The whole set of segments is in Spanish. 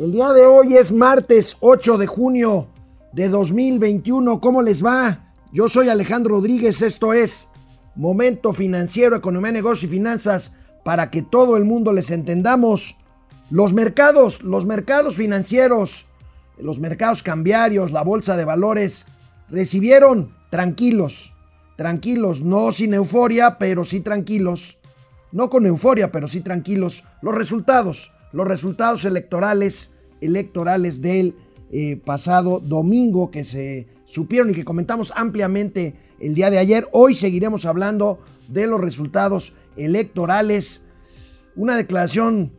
El día de hoy es martes 8 de junio de 2021. ¿Cómo les va? Yo soy Alejandro Rodríguez. Esto es Momento Financiero, Economía, Negocios y Finanzas para que todo el mundo les entendamos. Los mercados, los mercados financieros, los mercados cambiarios, la bolsa de valores, recibieron tranquilos, tranquilos, no sin euforia, pero sí tranquilos, no con euforia, pero sí tranquilos, los resultados, los resultados electorales, electorales del eh, pasado domingo que se supieron y que comentamos ampliamente el día de ayer. Hoy seguiremos hablando de los resultados electorales. Una declaración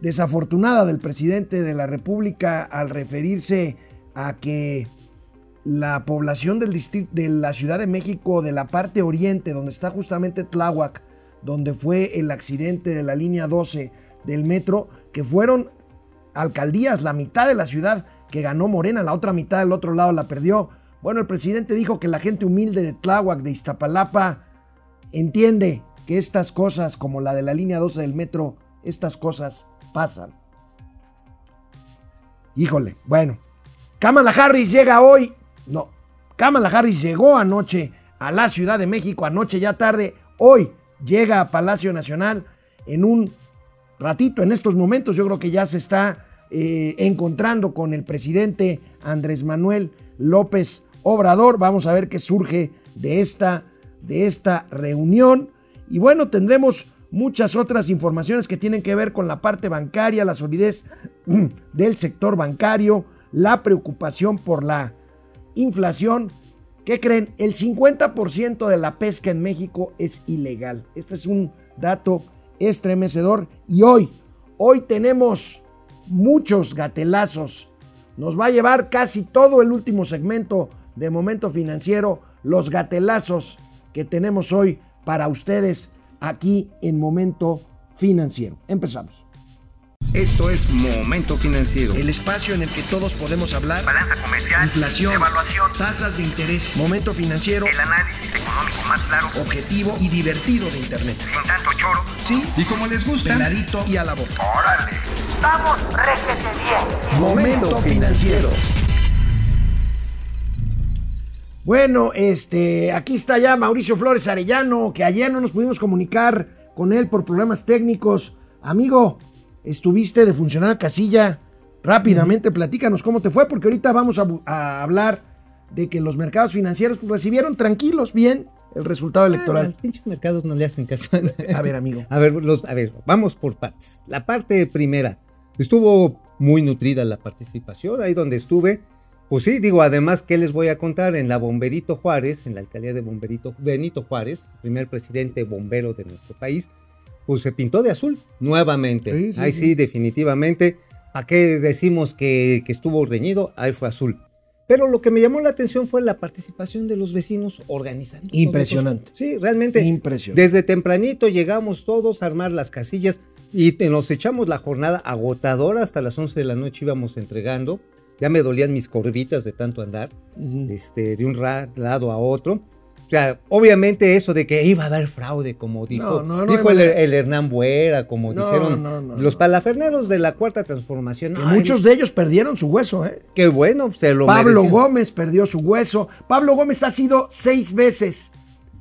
desafortunada del presidente de la República al referirse a que la población del de la Ciudad de México, de la parte oriente, donde está justamente Tláhuac, donde fue el accidente de la línea 12 del metro, que fueron alcaldías, la mitad de la ciudad que ganó Morena, la otra mitad del otro lado la perdió. Bueno, el presidente dijo que la gente humilde de Tláhuac, de Iztapalapa, entiende que estas cosas, como la de la línea 12 del metro, estas cosas pasan. Híjole, bueno. Kamala Harris llega hoy. No, Kamala Harris llegó anoche a la Ciudad de México, anoche ya tarde. Hoy llega a Palacio Nacional en un ratito, en estos momentos. Yo creo que ya se está eh, encontrando con el presidente Andrés Manuel López Obrador. Vamos a ver qué surge de esta, de esta reunión. Y bueno, tendremos muchas otras informaciones que tienen que ver con la parte bancaria, la solidez del sector bancario, la preocupación por la inflación. ¿Qué creen? El 50% de la pesca en México es ilegal. Este es un dato estremecedor y hoy, hoy tenemos muchos gatelazos. Nos va a llevar casi todo el último segmento de Momento Financiero, los gatelazos que tenemos hoy para ustedes aquí en Momento Financiero. Empezamos. Esto es Momento Financiero. El espacio en el que todos podemos hablar. Balanza comercial. Inflación. Evaluación. Tasas de interés. Momento Financiero. El análisis económico más claro. Objetivo y divertido de Internet. Sin tanto choro. Sí. Y como les gusta. Peladito y a la boca. ¡Órale! ¡Vamos, réjete bien! Momento Financiero. Bueno, este, aquí está ya Mauricio Flores Arellano, que ayer no nos pudimos comunicar con él por problemas técnicos. Amigo, estuviste de funcionar casilla. Rápidamente, platícanos cómo te fue, porque ahorita vamos a, a hablar de que los mercados financieros pues, recibieron tranquilos, bien, el resultado Ah, electoral. los pinches mercados no le hacen caso. A ver, amigo. A ver, los, a ver, vamos por partes. La parte primera, estuvo muy nutrida la participación, ahí donde estuve. Pues sí, digo, además, ¿qué les voy a contar? En la Bomberito Juárez, en la alcaldía de Bomberito, Benito Juárez, primer presidente bombero de nuestro país, pues se pintó de azul nuevamente. Sí, sí, ahí sí. sí, definitivamente. ¿A qué decimos que, que estuvo reñido? Ahí fue azul. Pero lo que me llamó la atención fue la participación de los vecinos organizando. Impresionante. Sí, realmente. Impresionante. Desde tempranito llegamos todos a armar las casillas y nos echamos la jornada agotadora hasta las 11 de la noche íbamos entregando. Ya me dolían mis corvitas de tanto andar, Ujú. este, de un lado a otro. O sea, obviamente eso de que iba a haber fraude, como dijo, No, no, no, dijo el, Hernán Buera, como No, dijeron no, no, los palaferneros de la Cuarta Transformación. Ay, muchos de ellos perdieron su hueso, ¿eh? Qué bueno, se lo Pablo. Gómez perdió su hueso. Pablo Gómez ha sido seis veces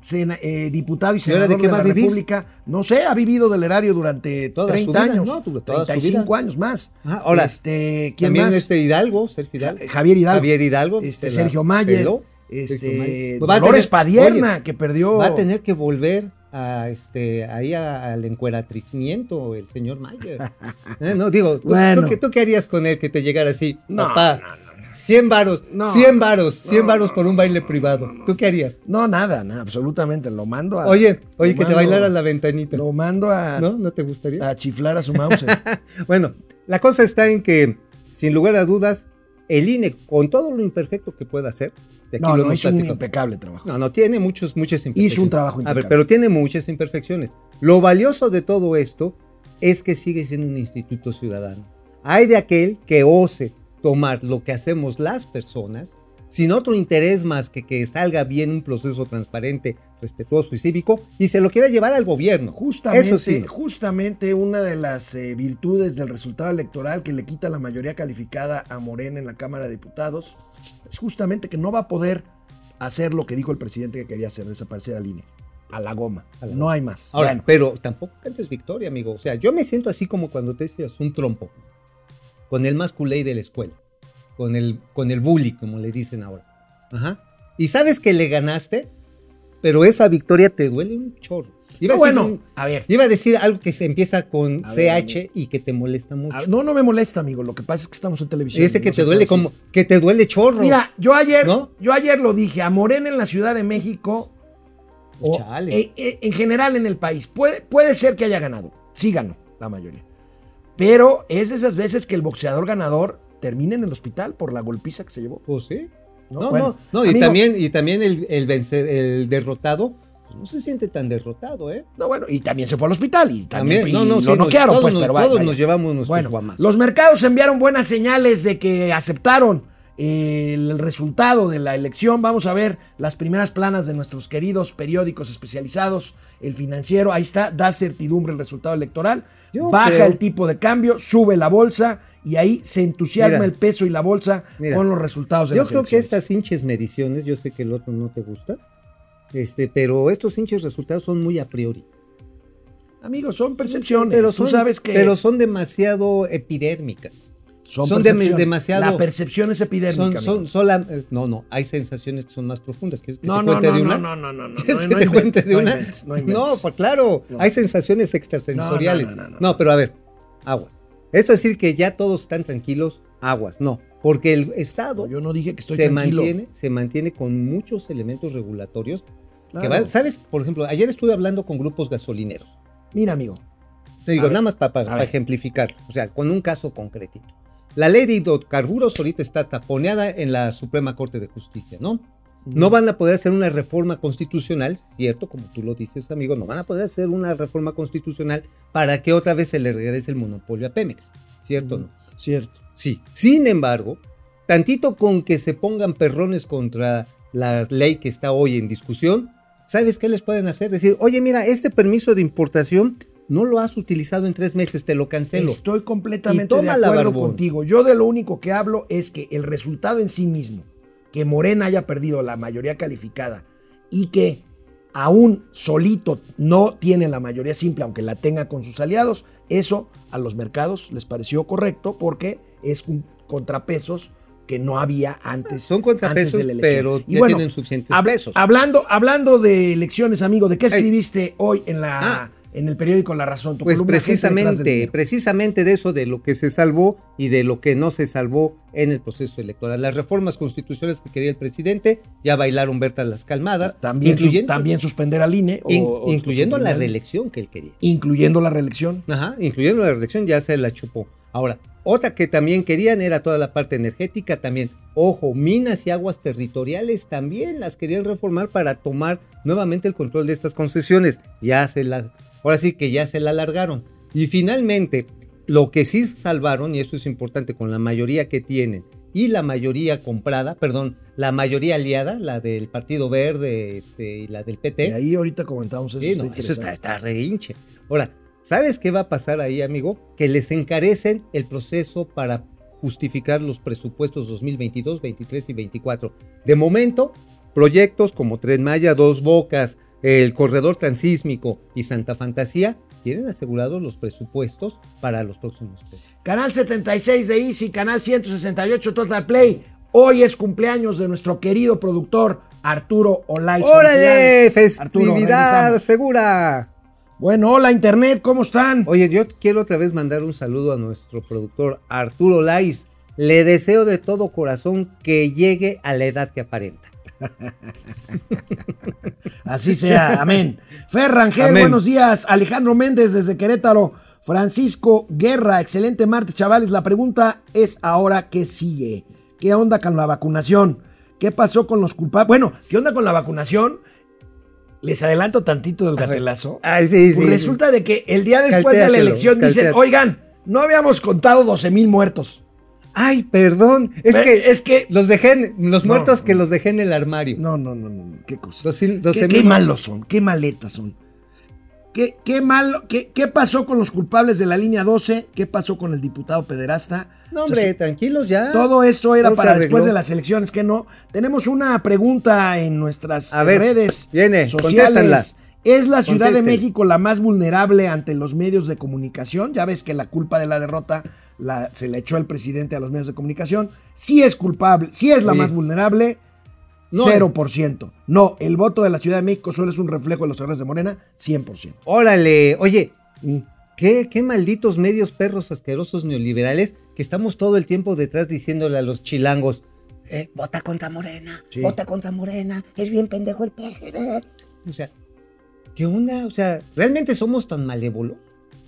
sena- eh, diputado y ¿Y senador de qué la vivir? República. No sé, ha vivido del erario durante Toda su 30 vida, años, ¿no? Toda su 35 vida. años más. Ah, ahora, este, ¿quién También más? este Hidalgo, Sergio Hidalgo. Ja- Javier Hidalgo. Javier Hidalgo. Este, Sergio Mayer, peló. Este, Dolores tener- Padierna, oye, que perdió. Va a tener que volver a este ahí a- al encueratricimiento el señor Mayer. Eh, No, digo, ¿tú, Bueno. tú qué- tú qué harías con él que te llegara así? No, Papá, no, no, 100 varos, No. 100 varos, 100 No, varos por un baile privado. ¿Tú qué harías? No, nada, nada, absolutamente. Lo mando a. Oye, oye, que te bailara la ventanita. Lo mando a, ¿No? ¿No te gustaría? a chiflar a su mouse. Bueno, la cosa está en que, sin lugar a dudas, el INE, con todo lo imperfecto que pueda hacer, de aquí no, no, hizo un impecable trabajo. No, no, tiene muchos, muchas imperfecciones. Hizo un trabajo A ver, impecable. pero tiene muchas imperfecciones. Lo valioso de todo esto es que sigue siendo un instituto ciudadano. Hay de aquel que ose tomar lo que hacemos las personas sin otro interés más que que salga bien un proceso transparente respetuoso y cívico y se lo quiera llevar al gobierno. Justamente, Eso sí. justamente una de las eh, virtudes del resultado electoral que le quita la mayoría calificada a Morena en la Cámara de Diputados es justamente que no va a poder hacer lo que dijo el presidente que quería hacer, desaparecer al INE. A la goma. A la no hay más. Ahora, Bueno, pero tampoco cantes victoria, amigo. O sea, yo me siento así como cuando te decías un trompo. Con el más culé de la escuela. Con el, con el bully, como le dicen ahora. Ajá. Y sabes que le ganaste, pero esa victoria te duele un chorro. Iba, no, a, bueno, un- a ver. iba a decir algo que se empieza con A ver, CH y que te molesta mucho. a- No, no me molesta, amigo. Lo que pasa es que estamos en televisión. Ese que no te duele como, que te duele chorro. Mira, yo ayer, ¿No? yo ayer lo dije, a Morena en la Ciudad de México, o Chale. eh, eh, en general en el país, puede, puede ser que haya ganado. Sí ganó, la mayoría. Pero es de esas veces que el boxeador ganador termina en el hospital por la golpiza que se llevó. Pues sí. No, No, bueno, no, no, y amigo. también, y también el, el, vencer- el derrotado, pues no se siente tan derrotado, ¿eh? No, bueno, y también se fue al hospital y también, También, no, no, lo sí, nos- noquearon, todos pues, nos- pero todos vaya. nos llevamos nuestros Bueno, guamazos. los mercados enviaron buenas señales de que aceptaron el resultado de la elección. Vamos a ver las primeras planas de nuestros queridos periódicos especializados. El financiero, ahí está, da certidumbre el resultado electoral. Yo baja creo- el tipo de cambio, sube la bolsa y ahí se entusiasma Mira. el peso y la bolsa Mira. con los resultados de Yo las creo que estas hinches mediciones, yo sé que el otro no te gusta, este, pero estos hinches resultados son muy a priori. Amigos, son percepciones. Pero Tú sabes que pero son demasiado epidérmicas. Son, son de- demasiado- La percepción es epidérmica. Son, son eh, no, no, hay sensaciones que son más profundas. ¿Quieres que No, te no, cuente no, de una? no, no, no, no, ¿Quieres no, que no te inventes, cuente de no una? inventes, no pues claro, No. hay sensaciones extrasensoriales. No, No, no, no, no, no. pero a ver, aguas. Esto es decir que ya todos están tranquilos, aguas, no, porque el Estado No, yo no dije que estoy se tranquilo. mantiene, se mantiene con muchos elementos regulatorios. Claro. ¿Sabes? Por ejemplo, ayer estuve hablando con grupos gasolineros. Mira, amigo. Te digo, nada más para a ver. ejemplificar, o sea, con un caso concretito. La ley de hidrocarburos ahorita está taponeada en la Suprema Corte de Justicia, ¿no? No van a poder hacer una reforma constitucional, cierto, como tú lo dices, amigo, no van a poder hacer una reforma constitucional para que otra vez se le regrese el monopolio a Pemex, ¿cierto o no? Cierto. Sí. Sin embargo, tantito con que se pongan perrones contra la ley que está hoy en discusión, ¿sabes qué les pueden hacer? Decir, oye, mira, este permiso de importación no lo has utilizado en tres meses, te lo cancelo. Estoy completamente Y de acuerdo contigo. Yo de lo único que hablo es que el resultado en sí mismo, que Morena haya perdido la mayoría calificada y que aún solito no tiene la mayoría simple, aunque la tenga con sus aliados, eso a los mercados les pareció correcto porque es un contrapesos que no había antes. Son contrapesos, antes de la elección. pero Y ya bueno, tienen suficientes hab- pesos. Hablando, hablando de elecciones, amigo, ¿de qué Ey. escribiste hoy en la Ah. En el periódico La Razón? Tu Pues precisamente, precisamente de eso, de lo que se salvó y de lo que no se salvó en el proceso electoral. Las reformas constitucionales que quería el presidente ya bailaron Berta las calmadas, También, su- incluyendo, también suspender al INE. o- in- o- incluyendo la reelección que él quería. Incluyendo la reelección. Ajá, incluyendo la reelección ya se la chupó. Ahora, otra que también querían era toda la parte energética también. Ojo, minas y aguas territoriales también las querían reformar para tomar nuevamente el control de estas concesiones. Ya se las, ahora sí que ya se la alargaron. Y finalmente, lo que sí salvaron, y eso es importante con la mayoría que tienen, y la mayoría comprada, perdón, la mayoría aliada, la del Partido Verde este, y la del PT. Y ahí ahorita comentamos eso. Sí, no, está eso está, está re hinche. Ahora, ¿sabes qué va a pasar ahí, amigo? Que les encarecen el proceso para justificar los presupuestos 2022, 23 y 24. De momento, proyectos como Tren Maya, Dos Bocas, el Corredor Transísmico y Santa Fantasía tienen asegurados los presupuestos para los próximos tres. años. Canal 76 de Easy, canal 168 Total Play. Hoy es cumpleaños de nuestro querido productor Arturo Olay. ¡Órale! Arturo, ¡Festividad segura! Bueno, hola Internet, ¿cómo están? Oye, yo quiero otra vez mandar un saludo a nuestro productor Arturo Lais. Le deseo de todo corazón que llegue a la edad que aparenta. Así sea, amén. Fer Rangel, Amén. buenos días. Alejandro Méndez desde Querétaro. Francisco Guerra, excelente martes, chavales. La pregunta es ahora, ¿qué sigue? ¿Qué onda con la vacunación? ¿Qué pasó con los culpables? Bueno, ¿qué onda con la vacunación? Les adelanto tantito del gatelazo. Sí, Pues resulta de que el día después de la elección dicen, oigan, no habíamos contado 12 mil muertos. Ay, perdón. Es que, es que- los dejé, los No, muertos que no. los dejé en el armario. No, no, no, no, qué cosa. ¿Qué, qué malos son, qué maletas son. ¿Qué, qué malo, qué, qué pasó con los culpables de la línea 12? ¿Qué pasó con el diputado pederasta? No, hombre, Entonces, tranquilos ya. todo esto era Todo para después de las elecciones, ¿qué no? Tenemos una pregunta en nuestras A ver, redes viene, contéstanla. sociales. ¿Es la Ciudad de. México la más vulnerable ante los medios de comunicación? Ya ves que la culpa de la derrota la- se le echó el presidente a los medios de comunicación. Sí es culpable, sí es la Sí. más vulnerable, No. 0%. No, el voto de la Ciudad de México solo es un reflejo de los errores de Morena, 100%. Órale, oye. ¿qué, qué malditos medios perros asquerosos neoliberales que estamos todo el tiempo detrás diciéndole a los chilangos, eh, vota contra Morena, vota contra Morena, es bien pendejo el PGB. O sea, ¿qué onda? O sea, ¿realmente somos tan malévolos?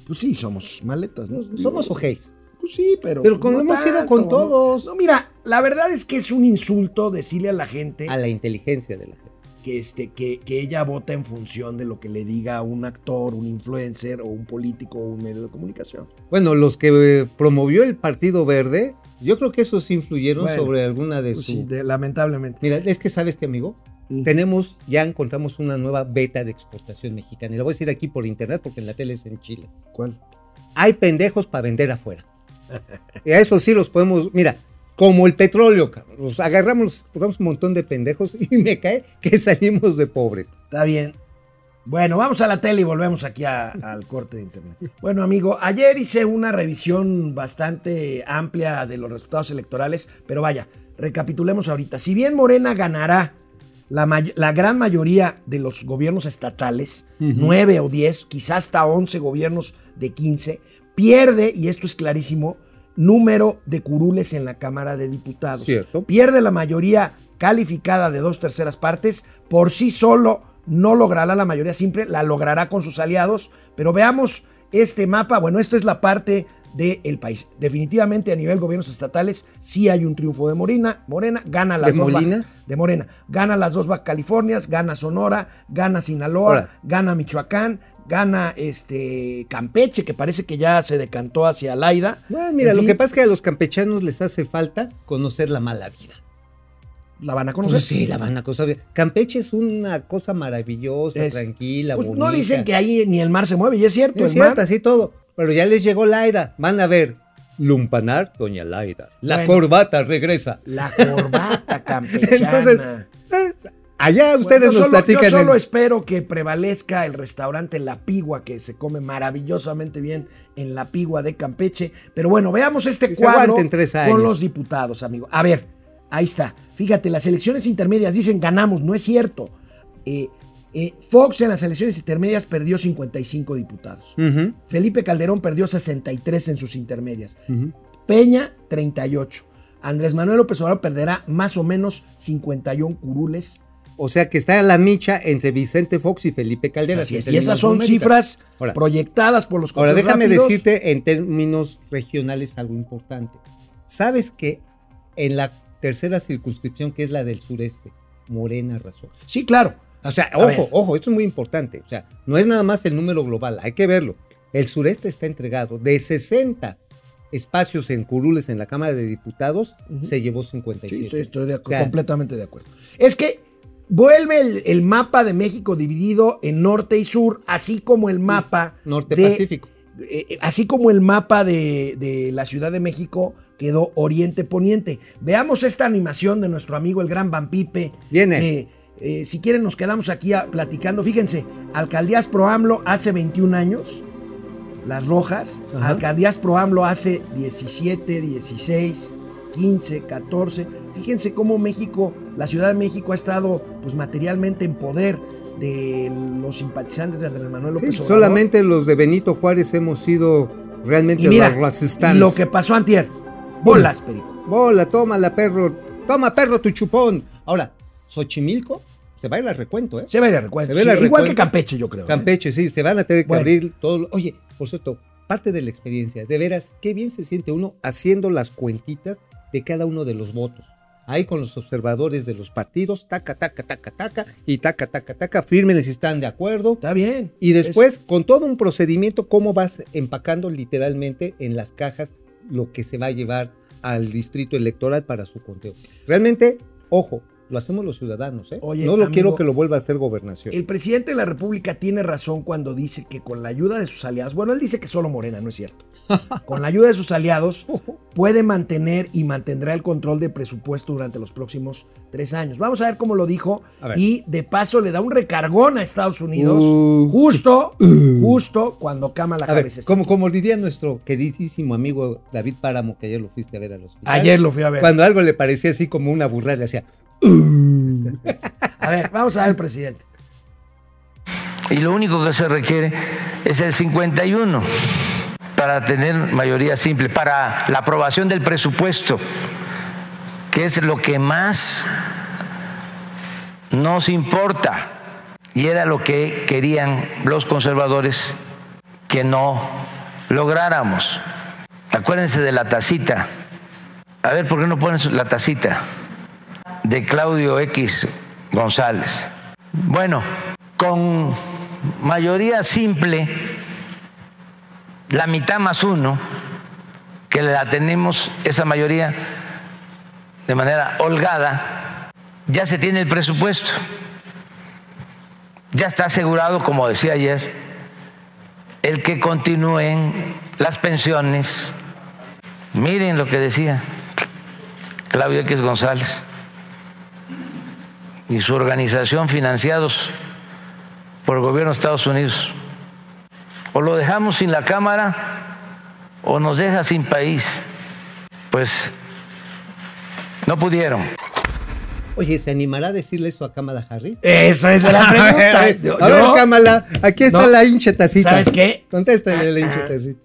Pues sí, somos maletas, ¿no? ¿Somos ojéis? Pues sí, pero. Pero como hemos ido con ¿no? todos. No, mira, la verdad es que es un insulto decirle a la gente A la inteligencia de la gente. que, este, que, que ella vota en función de lo que le diga un actor, un influencer o un político o un medio de comunicación. Bueno, los que promovió el Partido Verde, yo creo que esos influyeron Bueno, sobre alguna de Pues sus... sí, de- lamentablemente. Mira, es que sabes que, amigo, tenemos, ya encontramos una nueva beta de exportación mexicana. Y la voy a decir aquí por internet porque en la tele es en Chile. ¿Cuál? Hay pendejos para vender afuera. Y a eso sí los podemos, mira, como el petróleo. Los agarramos, tocamos un montón de pendejos y me cae que salimos de pobres. Está bien. Bueno, vamos a la tele y volvemos aquí a- al corte de internet. Bueno, amigo, ayer hice una revisión bastante amplia de los resultados electorales, pero vaya, recapitulemos ahorita. Si bien Morena ganará la, may- la gran mayoría de los gobiernos estatales, nueve o diez, quizás hasta once gobiernos de 15, pierde, y esto es clarísimo, número de curules en la Cámara de Diputados. Cierto. Pierde la mayoría calificada de dos terceras partes, por sí solo no logrará la mayoría simple, la logrará con sus aliados, pero veamos este mapa, bueno, esto es la parte del país. Definitivamente a nivel gobiernos estatales sí hay un triunfo de Morena, Morena gana las ¿De dos Molina? de Morena, gana las dos Baja Californias, gana Sonora, gana Sinaloa, gana Michoacán, gana este Campeche, que parece que ya se decantó hacia Laida. Bueno, mira, En lo fin, que pasa es que a los campechanos les hace falta conocer la mala vida. la van a conocer. Pues sí, la van a conocer. Campeche es una cosa maravillosa, Es- tranquila, Pues bonita. no dicen que ahí ni el mar se mueve, y es cierto, Es el cierto, mar así todo. Pero ya les llegó Laida. Van a ver. Lumpanar, doña Laida. La Bueno. corbata regresa. La corbata campechana. Entonces, eh, allá ustedes Bueno, nos solo, platican. Yo solo en- espero que prevalezca el restaurante La Pigua, que se come maravillosamente bien en La Pigua de Campeche. Pero bueno, veamos este Que cuadro con los diputados, amigo. A ver, ahí está. Fíjate, las elecciones intermedias dicen ganamos, no es cierto. Eh, eh, Fox en las elecciones intermedias perdió 55 diputados. Ujú, Felipe Calderón perdió 63 en sus intermedias. ujú. Peña, 38. Andrés Manuel López Obrador perderá más o menos 51 curules. O sea que está la micha entre Vicente Fox y Felipe Caldera. Así es, que Y esas son cifras Ahora, proyectadas por los Ahora déjame rápidos. decirte en términos regionales algo importante. ¿Sabes que en la tercera circunscripción, que es la del sureste, Morena razón? Sí, claro. O sea, ojo, ver. ojo, esto es muy importante. O sea, no es nada más el número global, hay que verlo. El sureste está entregado de 60 espacios en curules en la Cámara de Diputados, se llevó Sí, 57. sí, estoy de acu- O sea, completamente de acuerdo. Es que vuelve el, el mapa de México dividido en norte y sur, así como el mapa Norte de- Pacífico. eh, eh, así como el mapa de, de la Ciudad de México quedó oriente-poniente. Veamos esta animación de nuestro amigo el gran Vampipe. Viene. Eh, eh, si quieren nos quedamos aquí a- platicando. Fíjense, Alcaldías Pro AMLO hace 21 años, las rojas. Ajá. Alcaldías Pro AMLO hace 17, 16, 15, 14. Fíjense cómo México, la Ciudad de México ha estado pues materialmente en poder de los simpatizantes de Andrés Manuel Sí, López Obrador. solamente los de Benito Juárez hemos sido realmente Y mira, los lo que pasó antier, bolas, Perico. Bola, tómala, perro. Toma, perro, tu chupón. Ahora, Xochimilco se va a ir al recuento, ¿eh? Se va a ir a recuento. Sí, al igual recuento. que Campeche, yo creo. ¿eh? Campeche, sí, se van a tener que Bueno. abrir todo. Oye, por cierto, parte de la experiencia, de veras, qué bien se siente uno haciendo las cuentitas de cada uno de los votos. Ahí con los observadores de los partidos, taca, taca, taca, taca, y taca, taca, taca, fírmenles si están de acuerdo. Está bien. Y después, con todo un procedimiento, cómo vas empacando literalmente en las cajas lo que se va a llevar al distrito electoral para su conteo. Realmente, ojo, lo hacemos los ciudadanos, ¿eh? Oye, no lo amigo, quiero que lo vuelva a hacer gobernación. El presidente de la República tiene razón cuando dice que con la ayuda de sus aliados, bueno, él dice que solo Morena, no es cierto. Con la ayuda de sus aliados puede mantener y mantendrá el control de presupuesto durante los próximos tres años. Vamos a ver cómo lo dijo A y de paso le da un recargón a Estados Unidos Uh. justo, justo cuando A ver, Harris está como, como diría nuestro queridísimo amigo David Páramo, que ayer lo fuiste a ver al hospital. Ayer lo fui a ver. Cuando algo le parecía así como una burrada, le hacía. A ver, vamos a ver presidente. Y lo único que se requiere es el 51 para tener mayoría simple, para la aprobación del presupuesto, que es lo que más nos importa. Y era lo que querían los conservadores que no lográramos. Acuérdense de la tacita. A ver, ¿por qué no ponen la tacita? De Claudio X González. Bueno, con mayoría simple, la mitad más uno, que la tenemos esa mayoría de manera holgada, ya se tiene el presupuesto. Ya está asegurado, como decía ayer, el que continúen las pensiones. Miren lo que decía Claudio X González y su organización financiados por el gobierno de Estados Unidos. O lo dejamos sin la Cámara o nos deja sin país. Pues no pudieron. Oye, ¿se animará a decirle eso a Kamala Harris? Eso es la pregunta. a ver, yo- Kamala, aquí está No. la hincha tacita. ¿Sabes qué? Contéstale la hincha tacita.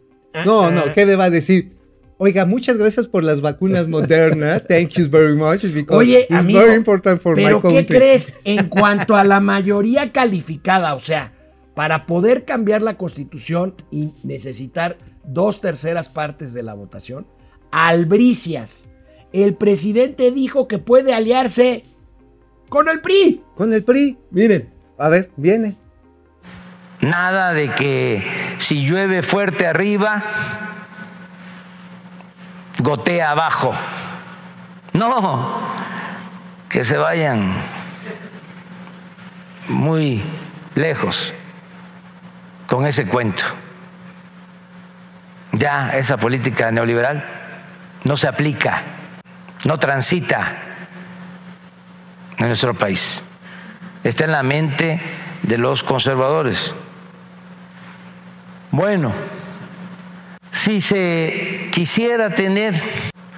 No, no, ¿qué le va a decir? Oiga, muchas gracias por las vacunas Moderna. Thank you very much. Because Oye, it's amigo, very important for pero my ¿qué crees en cuanto a la mayoría calificada? O sea, para poder cambiar la constitución y necesitar dos terceras partes de la votación, albricias. El presidente dijo que puede aliarse con el PRI. Con el PRI. Miren, A ver, viene. Nada de que si llueve fuerte arriba, gotea abajo. No, que se vayan muy lejos con ese cuento. Ya esa política neoliberal no se aplica, no transita en nuestro país. Está en la mente de los conservadores. Bueno, si se quisiera tener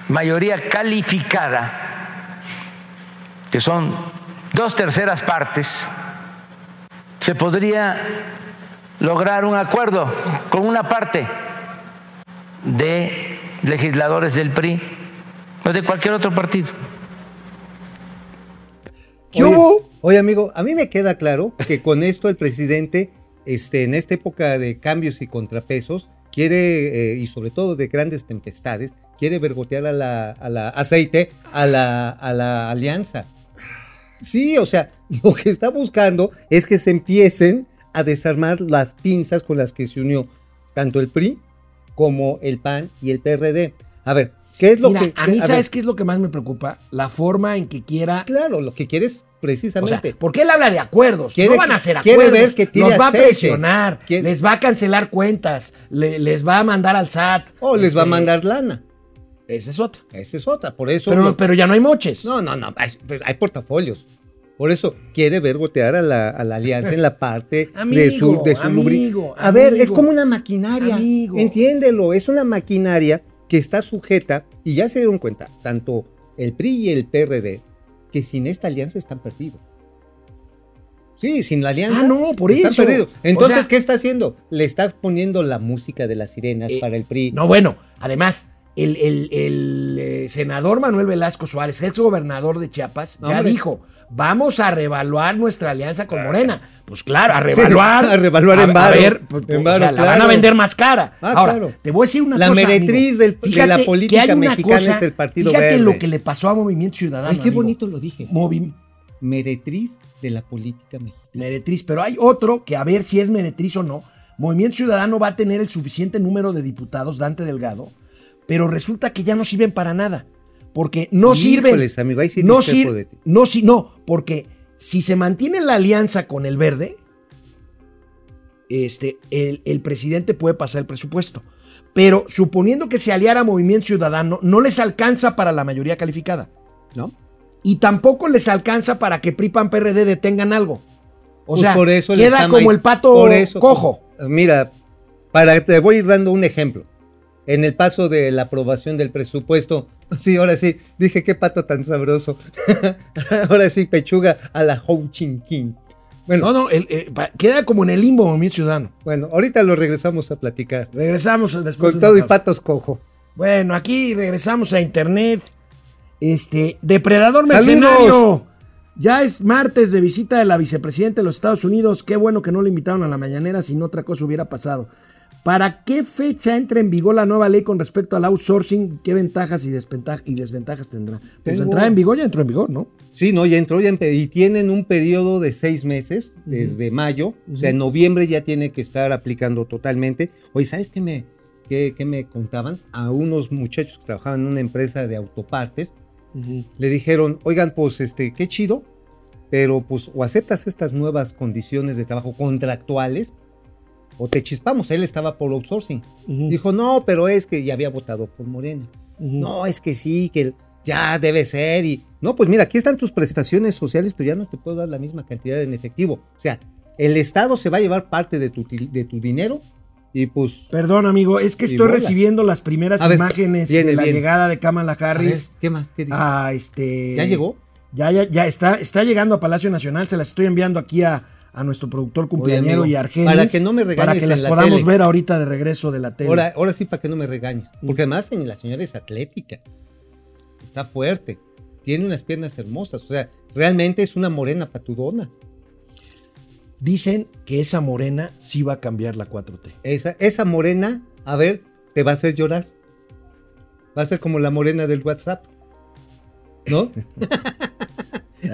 mayoría calificada, que son dos terceras partes, se podría lograr un acuerdo con una parte de legisladores del PRI o de cualquier otro partido. ¿qué Oye, hubo? Oye, amigo, a mí me queda claro que con esto el presidente, este, en esta época de cambios y contrapesos, quiere, eh, y sobre todo de grandes tempestades, quiere vergotear a la, a la aceite, a la, a la alianza. Sí, o sea, lo que está buscando es que se empiecen a desarmar las pinzas con las que se unió tanto el PRI como el PAN y el PRD. A ver, ¿qué es lo Mira, que... a mí, ¿sabes qué es lo que más me preocupa? La forma en que quiera Claro, lo que quieres O sea, precisamente... porque él habla de acuerdos. Quiere no van a hacer quiere acuerdos. ver que tire Los va a presionar. Quiere- Les va a cancelar cuentas. le- les va a mandar al SAT. o les va a este, mandar lana. Esa es otra. Esa es otra, por eso... Pero, lo- pero ya no hay moches. No, no, no, hay, pues, hay portafolios. Por eso quiere ver gotear a la, a la alianza en la parte de su, Amigo, de su lubri- amigo, A ver, amigo. es como una maquinaria. Amigo. Entiéndelo, es una maquinaria que está sujeta, y ya se dieron cuenta, tanto el PRI y el PRD, que sin esta alianza están perdidos. Sí, sin la alianza. Ah, no, por están eso. perdidos. Entonces, O sea- ¿qué está haciendo? Le está poniendo la música de las sirenas Eh, para el PRI. No, bueno, además, el, el- el, eh, senador Manuel Velasco Suárez, ex gobernador de Chiapas, ya Hombre. dijo: vamos a revaluar nuestra alianza con Morena. Pues claro, a revaluar. a revaluar en a varo. ver, pues, En o varo, sea, la van a vender más cara. Ah, Ahora, claro. te voy a decir una La cosa. meretriz amigo. del- de la política mexicana es el Partido fíjate Verde. lo que le pasó a Movimiento Ciudadano. Ay, qué amigo. bonito lo dije. Movi- Meretriz de la política mexicana. meretriz, pero hay otro que a ver si es meretriz o no. Movimiento Ciudadano va a tener el suficiente número de diputados, Dante Delgado, pero resulta que ya no sirven para nada. Porque no Híjoles, sirven. amigo, ahí sí no, sir- de ti. no, si- no, porque si se mantiene la alianza con el verde, este, el, el presidente puede pasar el presupuesto. Pero suponiendo que se aliara Movimiento Ciudadano, no les alcanza para la mayoría calificada. ¿No? Y tampoco les alcanza para que PRIPAN PRD detengan algo. O Pues sea, por eso le queda como el pato por eso, cojo. Mira, para te voy a ir dando un ejemplo. En el paso de la aprobación del presupuesto, sí, ahora sí, dije qué pato tan sabroso. ahora sí, pechuga a la Ho Chin King. Bueno, No, no, el- eh, queda como en el limbo Movimiento Ciudadano. bueno, ahorita lo regresamos a platicar. Regresamos después. Con todo y patos cojo. Bueno, aquí regresamos a internet. Este, Depredador ¡Saludos! Mercenario. Ya es martes de visita de la vicepresidenta de los Estados Unidos. Qué bueno que no lo invitaron a la mañanera, si no otra cosa hubiera pasado. ¿Para qué fecha entra en vigor la nueva ley con respecto al outsourcing? ¿Qué ventajas y, desventaja- y desventajas tendrá? Pues Tengo- entrar en vigor ya entró en vigor, ¿no? Sí, no, ya entró, ya empe- y tienen un periodo de seis meses, desde mayo, o sea, en noviembre ya tiene que estar aplicando totalmente. Oye, ¿sabes qué me, qué, qué me contaban? A unos muchachos que trabajaban en una empresa de autopartes, le dijeron, oigan, pues, este, qué chido, pero pues, o aceptas estas nuevas condiciones de trabajo contractuales, o te chispamos. Él estaba por outsourcing. Dijo, no, pero es que ya había votado por Morena. No, es que sí, que ya debe ser. Y no, pues mira, aquí están tus prestaciones sociales, pero ya no te puedo dar la misma cantidad en efectivo. O sea, el Estado se va a llevar parte de tu, de tu dinero y pues. Perdón, amigo, es que estoy bolas. recibiendo las primeras ver, imágenes viene, de la viene. llegada de Kamala ver, Harris ¿Qué más? ¿Qué dice? a este. ¿Ya llegó? Ya, ya, ya está, está llegando a Palacio Nacional. Se las estoy enviando aquí a, a nuestro productor cumpleañero amigo, y Argenis. para que no me regañes Para que las la podamos tele. ver ahorita de regreso de la tele. Ahora, ahora sí, para que no me regañes. Porque además la señora es atlética. Está fuerte. Tiene unas piernas hermosas. O sea, realmente es una morena patudona. Dicen que esa morena sí va a cambiar la 4T. Esa, esa morena, a ver, te va a hacer llorar. Va a ser como la morena del WhatsApp. ¿No?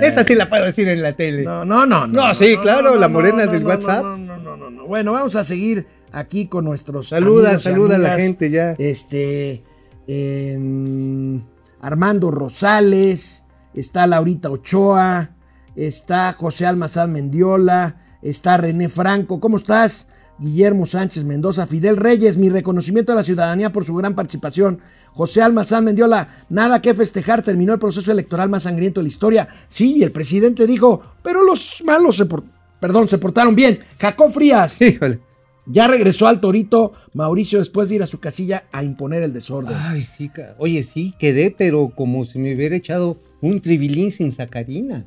esa sí la puedo decir en la tele. No, no, no. No, sí, claro, la morena del WhatsApp. No, no, no, no, no. Bueno, vamos a seguir aquí con nuestros. Saluda, amigos saluda a la gente ya. Este. Armando Rosales. Está Laurita Ochoa. Está José Almazán Mendiola. Está René Franco. ¿Cómo estás? Guillermo Sánchez Mendoza, Fidel Reyes, mi reconocimiento a la ciudadanía por su gran participación. José Almazán Mendiola, nada que festejar, terminó el proceso electoral más sangriento de la historia. Sí, y el presidente dijo, pero los malos se, por- perdón, se portaron bien. Jacob Frías, Híjole. ya regresó al Torito Mauricio después de ir a su casilla a imponer el desorden. Ay, sí, oye, sí, quedé, pero como si me hubiera echado un tribilín sin sacarina.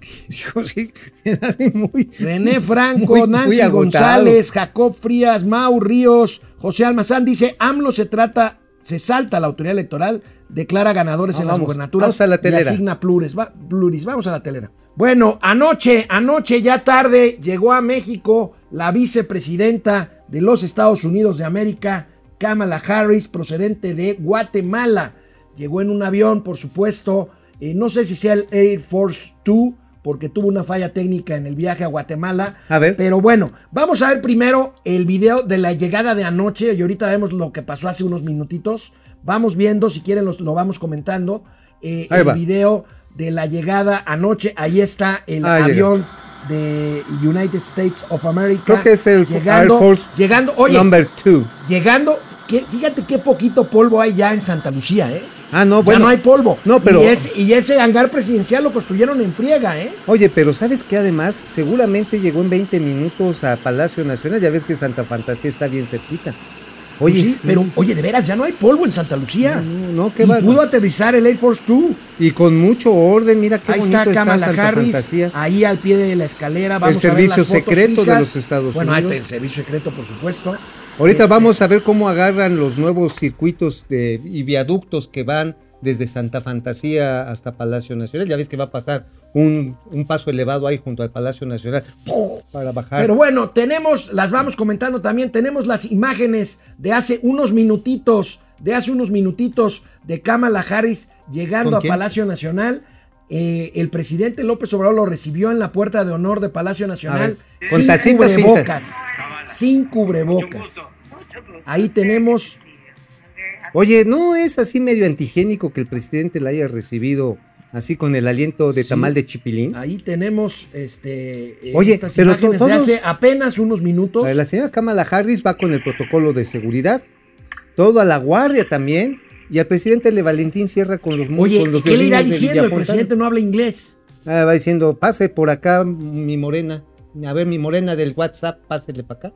Dijo, sí, muy. René Franco, muy- Nancy. González, Jacob Frías, Mau Ríos, José Almazán dice, AMLO se trata, se salta a la autoridad electoral, declara ganadores Ah, en las vamos, gubernaturas vamos a la y telera. asigna plures, va- pluris. Vamos a la telera. Bueno, anoche, anoche ya tarde, llegó a México la vicepresidenta de los Estados Unidos de América, Kamala Harris, procedente de Guatemala. Llegó en un avión, por supuesto, eh, no sé si sea el Air Force 2, porque tuvo una falla técnica en el viaje a Guatemala. A ver. Pero bueno, vamos a ver primero el video de la llegada de anoche y ahorita vemos lo que pasó hace unos minutitos. Vamos viendo, si quieren los- lo vamos comentando. eh, el va. video de la llegada anoche, ahí está el Ah, llega. avión de United States of America. Creo que es el llegando, Air Force Llegando, oye, Number two. llegando, que- fíjate qué poquito polvo hay ya en Santa Lucía, ¿eh? Ah, no, Ya bueno. no hay polvo. No, pero- Y, es- y ese hangar presidencial lo construyeron en friega, ¿eh? Oye, pero ¿sabes qué? Además, seguramente llegó en 20 minutos a Palacio Nacional. Ya ves que Santa Fantasía está bien cerquita. Oye, Pues sí, sí. pero oye, de veras, ya no hay polvo en Santa Lucía. No, no, qué y pudo aterrizar el Air Force 2. Y con mucho orden, mira qué Ahí bonito está está, Kamala Santa Harris, Fantasía. ahí al pie de la escalera. Vamos a ver servicio las fotos secreto de los Estados bueno, Unidos. está el servicio secreto, por supuesto. Ahorita Este, vamos a ver cómo agarran los nuevos circuitos de, y viaductos que van desde Santa Fantasía hasta Palacio Nacional. Ya ves que va a pasar un, un paso elevado ahí junto al Palacio Nacional ¡puf! para bajar. Pero bueno, tenemos, las vamos comentando también, tenemos las imágenes de hace unos minutitos, de hace unos minutitos de Kamala Harris llegando ¿Con a? Palacio Nacional. Eh, el presidente López Obrador lo recibió en la puerta de honor de Palacio Nacional ver, con sin cubrebocas. Sin cubrebocas. Ahí tenemos Oye, ¿no es así medio antigénico que el presidente la haya recibido así con el aliento de Sí. tamal de chipilín? Ahí tenemos este, eh, Oye, estas pero imágenes to- de todos- hace apenas unos minutos. La señora Kamala Harris va con el protocolo de seguridad, todo a la guardia también, y al presidente Le Valentín cierra con los, Oye, con los ¿qué le irá diciendo? El presidente no habla inglés. Ah, va diciendo, pase por acá mi morena. A ver, mi morena del WhatsApp, pásele para acá.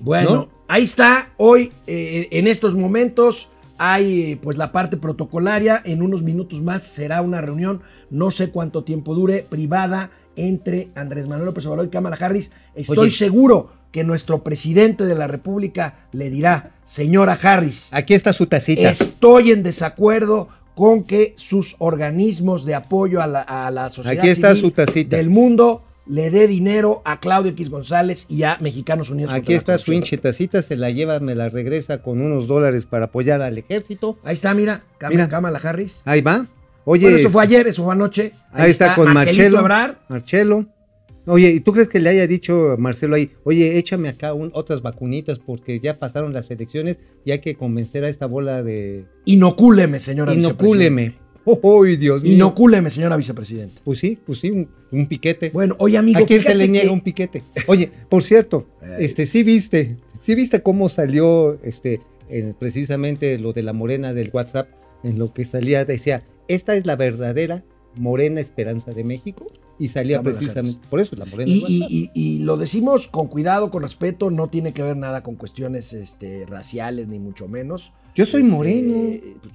Bueno, ¿No? ahí está. Hoy, eh, en estos momentos, hay eh, pues la parte protocolaria. En unos minutos más será una reunión, no sé cuánto tiempo dure, privada entre Andrés Manuel López Obrador y Kamala Harris. Estoy Oye. seguro que nuestro presidente de la República le dirá, señora Harris, Aquí está su tacita. estoy en desacuerdo con que sus organismos de apoyo a la, a la sociedad Aquí está civil su tacita. del mundo le dé dinero a Claudio X González y a Mexicanos Unidos. Aquí está su corrupción. hinche tacita, se la lleva, me la regresa con unos dólares para apoyar al ejército. Ahí está, mira, Mira. Kamala Harris. Ahí va. Oye, bueno, eso fue ayer, eso fue anoche. ahí, está, con Marcelo. Marcelo. Oye, ¿y tú crees que le haya dicho a Marcelo ahí, oye, échame acá un- otras vacunitas porque ya pasaron las elecciones y hay que convencer a esta bola de... Inocúleme, señora Inocúleme. ¡Uy, Dios vicepresidenta. mío! Inocúleme, señora vicepresidenta. Pues sí, pues sí, un, un piquete. Bueno, oye, amigo. ¿A quién se le niega que- un piquete? Oye, por cierto, Ay. este, sí viste, sí viste cómo salió, este, en- precisamente lo de la morena del WhatsApp, en lo que salía, decía, esta es la verdadera morena esperanza de México, y salía precisamente, por eso la morena Y, y- y- y lo decimos con cuidado, con respeto, no tiene que ver nada con cuestiones este, raciales, ni mucho menos. Yo soy Este, moreno.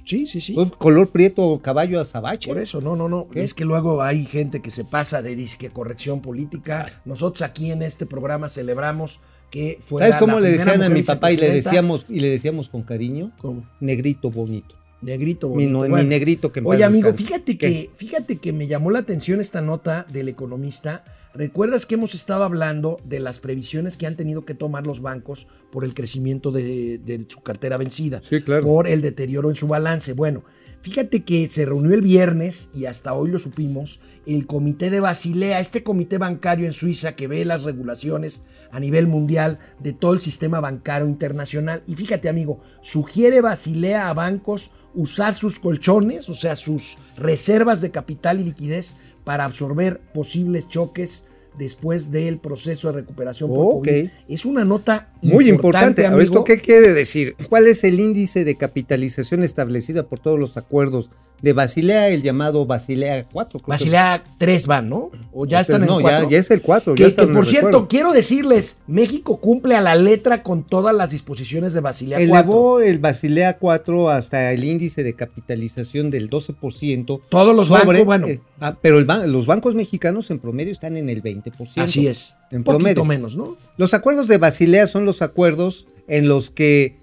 Sí, sí, sí. Color prieto, caballo azabache. Por eso, no, no, no. ¿Qué? Es que luego hay gente que se pasa de disque corrección política. Nosotros aquí en este programa celebramos que fue. ¿Sabes cómo le decían a mi papá y le decíamos, y le decíamos con cariño? ¿Cómo? Negrito bonito. Negrito Mi, no- mi Bueno, negrito que Oye, amigo, descanse. fíjate ¿Qué? que, fíjate que me llamó la atención esta nota del economista. ¿Recuerdas que hemos estado hablando de las previsiones que han tenido que tomar los bancos por el crecimiento de, de su cartera vencida? Sí, claro. Por el deterioro en su balance. Bueno, fíjate que se reunió el viernes y hasta hoy lo supimos, el comité de Basilea, este comité bancario en Suiza que ve las regulaciones a nivel mundial de todo el sistema bancario internacional. Y fíjate, amigo, sugiere Basilea a bancos usar sus colchones, o sea, sus reservas de capital y liquidez para absorber posibles choques después del proceso de recuperación por Ok. COVID. Es una nota Muy importante. Ver, amigo. ¿Esto qué quiere decir? ¿Cuál es el índice de capitalización establecida por todos los acuerdos de Basilea, el llamado Basilea 4? creo que- Basilea 3 van, ¿no? O ya están en el ya, 4. ya es el 4. Que, que, por cierto, quiero decirles, México cumple a la letra con todas las disposiciones de Basilea 4. Elevó el Basilea 4 hasta el índice de capitalización del 12%. Todos los bancos, bueno. eh, ah, pero el los bancos mexicanos en promedio están en el 20%. Así es. En Un poquito promedio. menos, ¿no? Los acuerdos de Basilea son los acuerdos en los que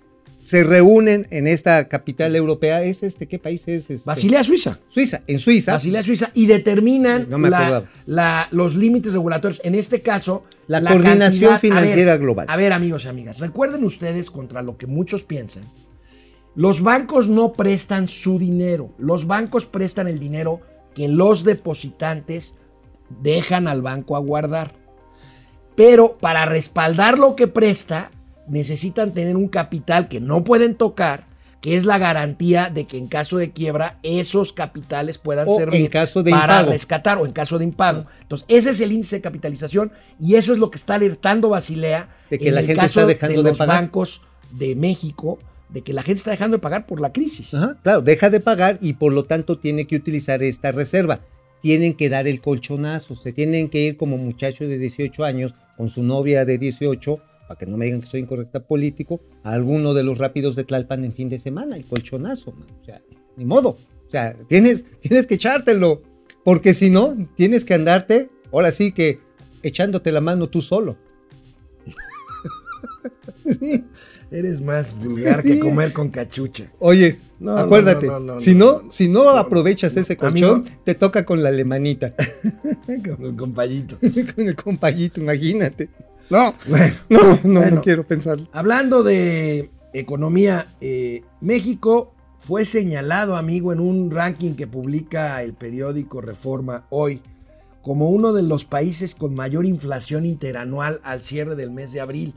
se reúnen en esta capital europea. ¿Es este? ¿Qué país es? Este? Basilea Suiza. Suiza. En Suiza. Basilea Suiza. Y determinan No me la- acordaba. la- los límites regulatorios. En este caso, La coordinación cantidad- a financiera ver, global. A ver, amigos y amigas, recuerden ustedes contra lo que muchos piensan. Los bancos no prestan su dinero. Los bancos prestan el dinero que los depositantes dejan al banco a guardar. Pero para respaldar lo que presta, necesitan tener un capital que no pueden tocar, que es la garantía de que en caso de quiebra esos capitales puedan O servir en caso de para impago. rescatar o en caso de impago. Entonces, ese es el índice de capitalización y eso es lo que está alertando Basilea De que en la el gente caso está dejando de los pagar. bancos de México, de que la gente está dejando de pagar por la crisis. Ajá, claro, deja de pagar y por lo tanto tiene que utilizar esta reserva. Tienen que dar el colchonazo, se tienen que ir como muchacho de 18 años con su novia de 18, para que no me digan que soy incorrecta político, a alguno de los rápidos de Tlalpan en fin de semana, el colchonazo, man. o sea, ni modo. O sea, tienes, tienes que echártelo, porque si no, tienes que andarte, ahora sí que echándote la mano tú solo. Eres más vulgar Sí. que comer con cachucha. Oye, No, acuérdate, no, no, no, si no, si no aprovechas ese colchón, te toca con la alemanita, con el compayito. con el compayito, imagínate. No, Bueno, no, no, Bueno. no quiero pensarlo. Hablando de economía, eh, México fue señalado, amigo, en un ranking que publica el periódico Reforma hoy como uno de los países con mayor inflación interanual al cierre del mes de abril.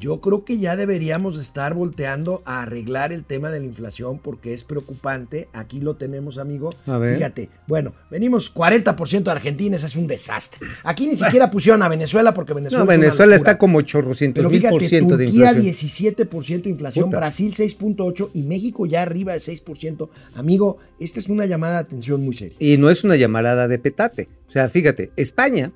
Yo creo que ya deberíamos estar volteando a arreglar el tema de la inflación porque es preocupante. Aquí lo tenemos, amigo. A ver. Fíjate, bueno, venimos 40% de Argentina, ese es un desastre. Aquí ni siquiera pusieron a Venezuela porque Venezuela No, es una Venezuela locura. está como 800 Pero mil por ciento de Turquía inflación. 17% de inflación, Puta. Brasil 6.8% y México ya arriba de 6%. Amigo, esta es una llamada de atención muy seria. Y no es una llamarada de petate. O sea, fíjate, España,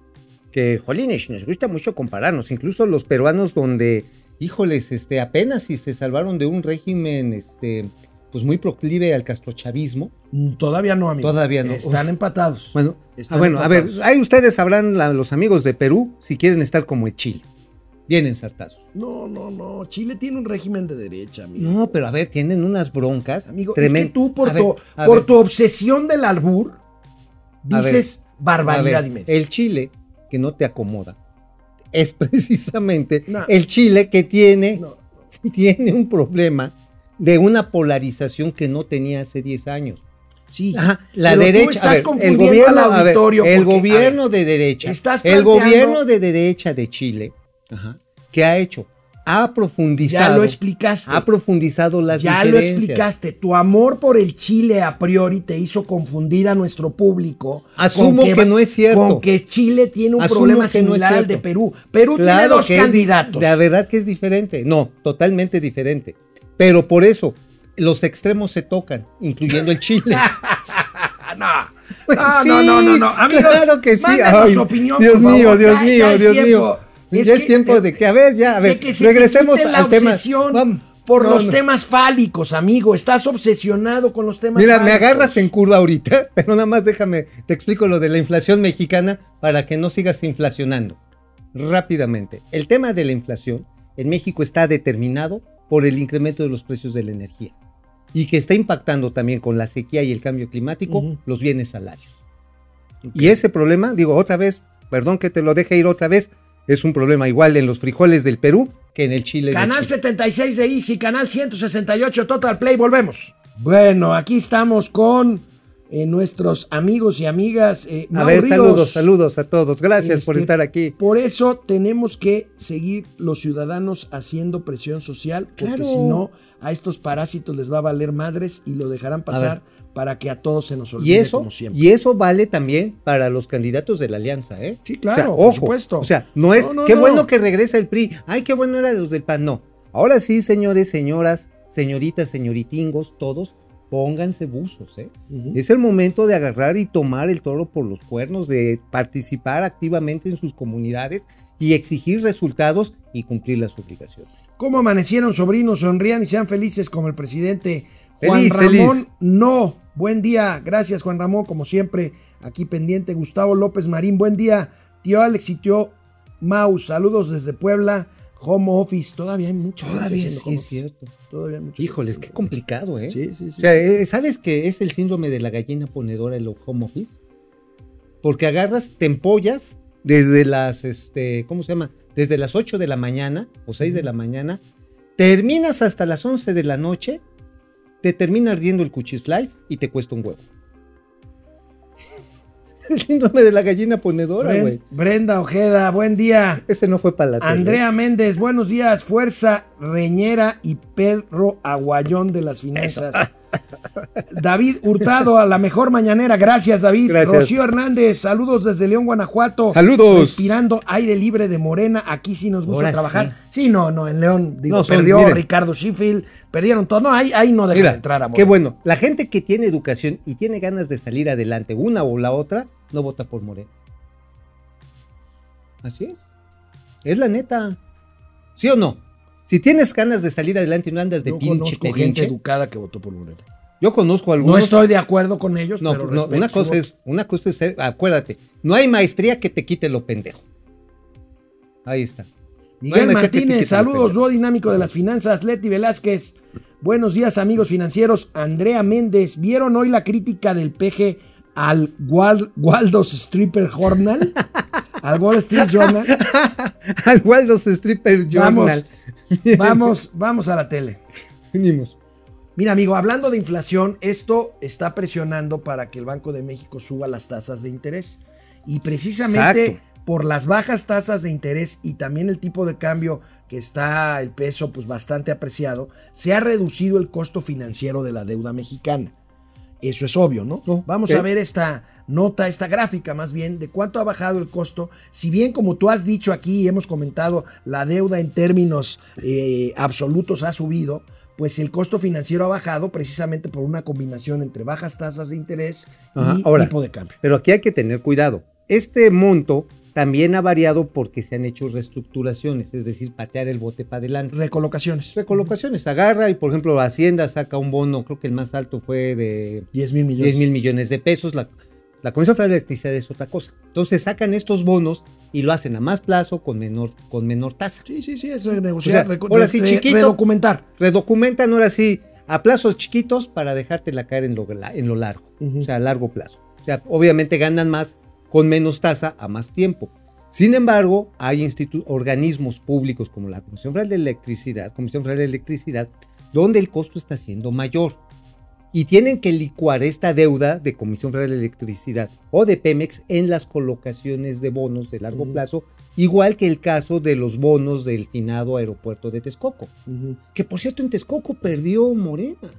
que, jolines, nos gusta mucho compararnos, incluso los peruanos donde, híjoles, este, apenas si se salvaron de un régimen, este, pues muy proclive al castrochavismo. Mm, Todavía no, amigo. Todavía no. Están Uf. empatados. Bueno, Están ah, bueno, a ver, ahí ustedes sabrán, la- los amigos de Perú, si quieren estar como el Chile. Bien ensartados. No, no, no. Chile tiene un régimen de derecha, amigo. No, pero a ver, tienen unas broncas. Amigo, tremen- es que tú por, A tu, por tu obsesión del albur ver, dices barbaridad ver, y media. El Chile que no te acomoda es precisamente No. el Chile que tiene, No, tiene un problema de una polarización que no tenía hace 10 años. sí. Ajá, la pero tú derecha, estás a ver, el gobierno, al ver, el porque, gobierno ver, de derecha, estás el gobierno de derecha de Chile, ajá, ¿qué ha hecho? Ha profundizado, ya lo explicaste. ha profundizado las ya lo explicaste. Tu amor por el Chile a priori te hizo confundir a nuestro público. Asumo con que no es cierto. Con que Chile tiene un Asumo problema que no similar al de Perú. Perú tiene dos que es candidatos. La verdad que es diferente. No, totalmente diferente. Pero por eso, los extremos se tocan, incluyendo el Chile. No. Pues Ah, sí, no, no, no, no. Amigos, claro que sí. Ay, su opinión, Dios mío, favor. Dios mío, Dios mío. Es ya es que- tiempo de que, a ver, ya, a ver, que se te regresemos quite la al tema. por no, los no. temas fálicos, amigo. Estás obsesionado con los temas Mira, me fálicos. agarras en curva ahorita, pero nada más déjame, te explico lo de la inflación mexicana para que no sigas inflacionando. Rápidamente, el tema de la inflación en México está determinado por el incremento de los precios de la energía y que está impactando también con la sequía y el cambio climático los bienes salarios. Y ese problema, digo otra vez, perdón que te lo deje ir otra vez, es un problema igual en los frijoles del Perú que en el Chile. de Canal Chile. 76 de Easy, canal 168 Total Play, volvemos. Bueno, aquí estamos con eh, nuestros amigos y amigas. eh, A ver, saludos, saludos a todos. Gracias por Este, estar aquí. Por eso tenemos que seguir los ciudadanos haciendo presión social, porque Claro. si no, a estos parásitos les va a valer madres y lo dejarán pasar para que a todos se nos olvide Y eso, como siempre. y eso vale también para los candidatos de la alianza, ¿eh? Sí, claro, O sea, por ojo, supuesto. O sea, no es No, no, qué no. bueno que regresa el PRI. Ay, qué bueno era los del PAN. No. Ahora sí, señores, señoras, señoritas, señoritingos, todos, pónganse buzos, ¿eh? Es el momento de agarrar y tomar el toro por los cuernos, de participar activamente en sus comunidades y exigir resultados y cumplir las obligaciones. ¿Cómo amanecieron sobrinos? Sonrían y sean felices como el presidente Juan Feliz, Ramón. feliz. No, buen día. Gracias, Juan Ramón, como siempre, aquí pendiente. Gustavo López Marín, buen día. Tío Alex y tío Mau, saludos desde Puebla. Home office, todavía hay mucho. Todavía sí es cierto. Todavía hay mucho. Híjoles, qué complicado, ¿eh? Sí, sí, sí. O sea, eh, ¿sabes que es el síndrome de la gallina ponedora el home office? Porque agarras, te empollas desde las, este, ¿cómo se llama? Desde las 8 de la mañana o 6 de la mañana, terminas hasta las 11 de la noche, te termina ardiendo el cuchislice y te cuesta un huevo. El síndrome de la gallina ponedora, Bren- güey. Brenda Ojeda, buen día. Este no fue para la. Andrea Méndez, buenos días. Fuerza Reñera y Pedro Aguayón de las finanzas. David Hurtado, a la mejor mañanera. Gracias, David. Gracias. Rocío Hernández, saludos desde León, Guanajuato. Saludos. Respirando aire libre de Morena. Aquí sí nos gusta Ahora trabajar. Sí. no, no, en León, digo, No, perdió miren. Ricardo Sheffield, perdieron todo. No, ahí, ahí no dejan Mira, entrar a qué Morena. bueno. La gente que tiene educación y tiene ganas de salir adelante, una o la otra, no vota por Morena. Así es. Es la neta. ¿Sí o no? Si tienes ganas de salir adelante y no andas de Yo pinche conozco gente educada que votó por Morena. yo conozco No algunos. estoy de acuerdo con ellos, No, pero no, una cosa es, una cosa es ser- acuérdate, no hay maestría que te quite lo pendejo. Ahí está. Miguel No Martínez, saludos, dúo dinámico de las finanzas. Leti Velázquez, buenos días, amigos financieros. Andrea Méndez, ¿vieron hoy la crítica del peje al Wal- Waldo's Stripper Journal? al Wall Street Journal. Al Waldo's Stripper Vamos, Journal. vamos, vamos a la tele. Venimos. Mira, amigo, hablando de inflación, esto está presionando para que el Banco de México suba las tasas de interés. Y precisamente Exacto. por las bajas tasas de interés y también el tipo de cambio que está el peso pues bastante apreciado, se ha reducido el costo financiero de la deuda mexicana. Eso es obvio, ¿no? Vamos a ver esta nota, esta gráfica más bien, de cuánto ha bajado el costo. Si bien, como tú has dicho aquí y hemos comentado, la deuda en términos eh, absolutos ha subido, pues el costo financiero ha bajado precisamente por una combinación entre bajas tasas de interés Ajá, y ahora, tipo de cambio. Pero aquí hay que tener cuidado. Este monto también ha variado porque se han hecho reestructuraciones, es decir, patear el bote para adelante. Recolocaciones. Recolocaciones, agarra y por ejemplo Hacienda saca un bono, creo que el más alto fue de 10 mil millones. 10 mil millones de pesos. La, la Comisión Federal de Electricidad es otra cosa. Entonces sacan estos bonos y lo hacen a más plazo con menor, con menor tasa. Sí, sí, sí, es negociar, O sea, reco- ahora sí, chiquito. redocumentar. Redocumentan ahora sí a plazos chiquitos para dejártela caer en lo, en lo largo, o sea, a largo plazo. O sea, obviamente ganan más con menos tasa a más tiempo. Sin embargo, hay organismos públicos como la Comisión Federal de Electricidad, Comisión Federal de Electricidad, donde el costo está siendo mayor. Y tienen que licuar esta deuda de Comisión Federal de Electricidad o de Pemex en las colocaciones de bonos de largo plazo, igual que el caso de los bonos del finado aeropuerto de Texcoco. Que por cierto, en Texcoco perdió Morena.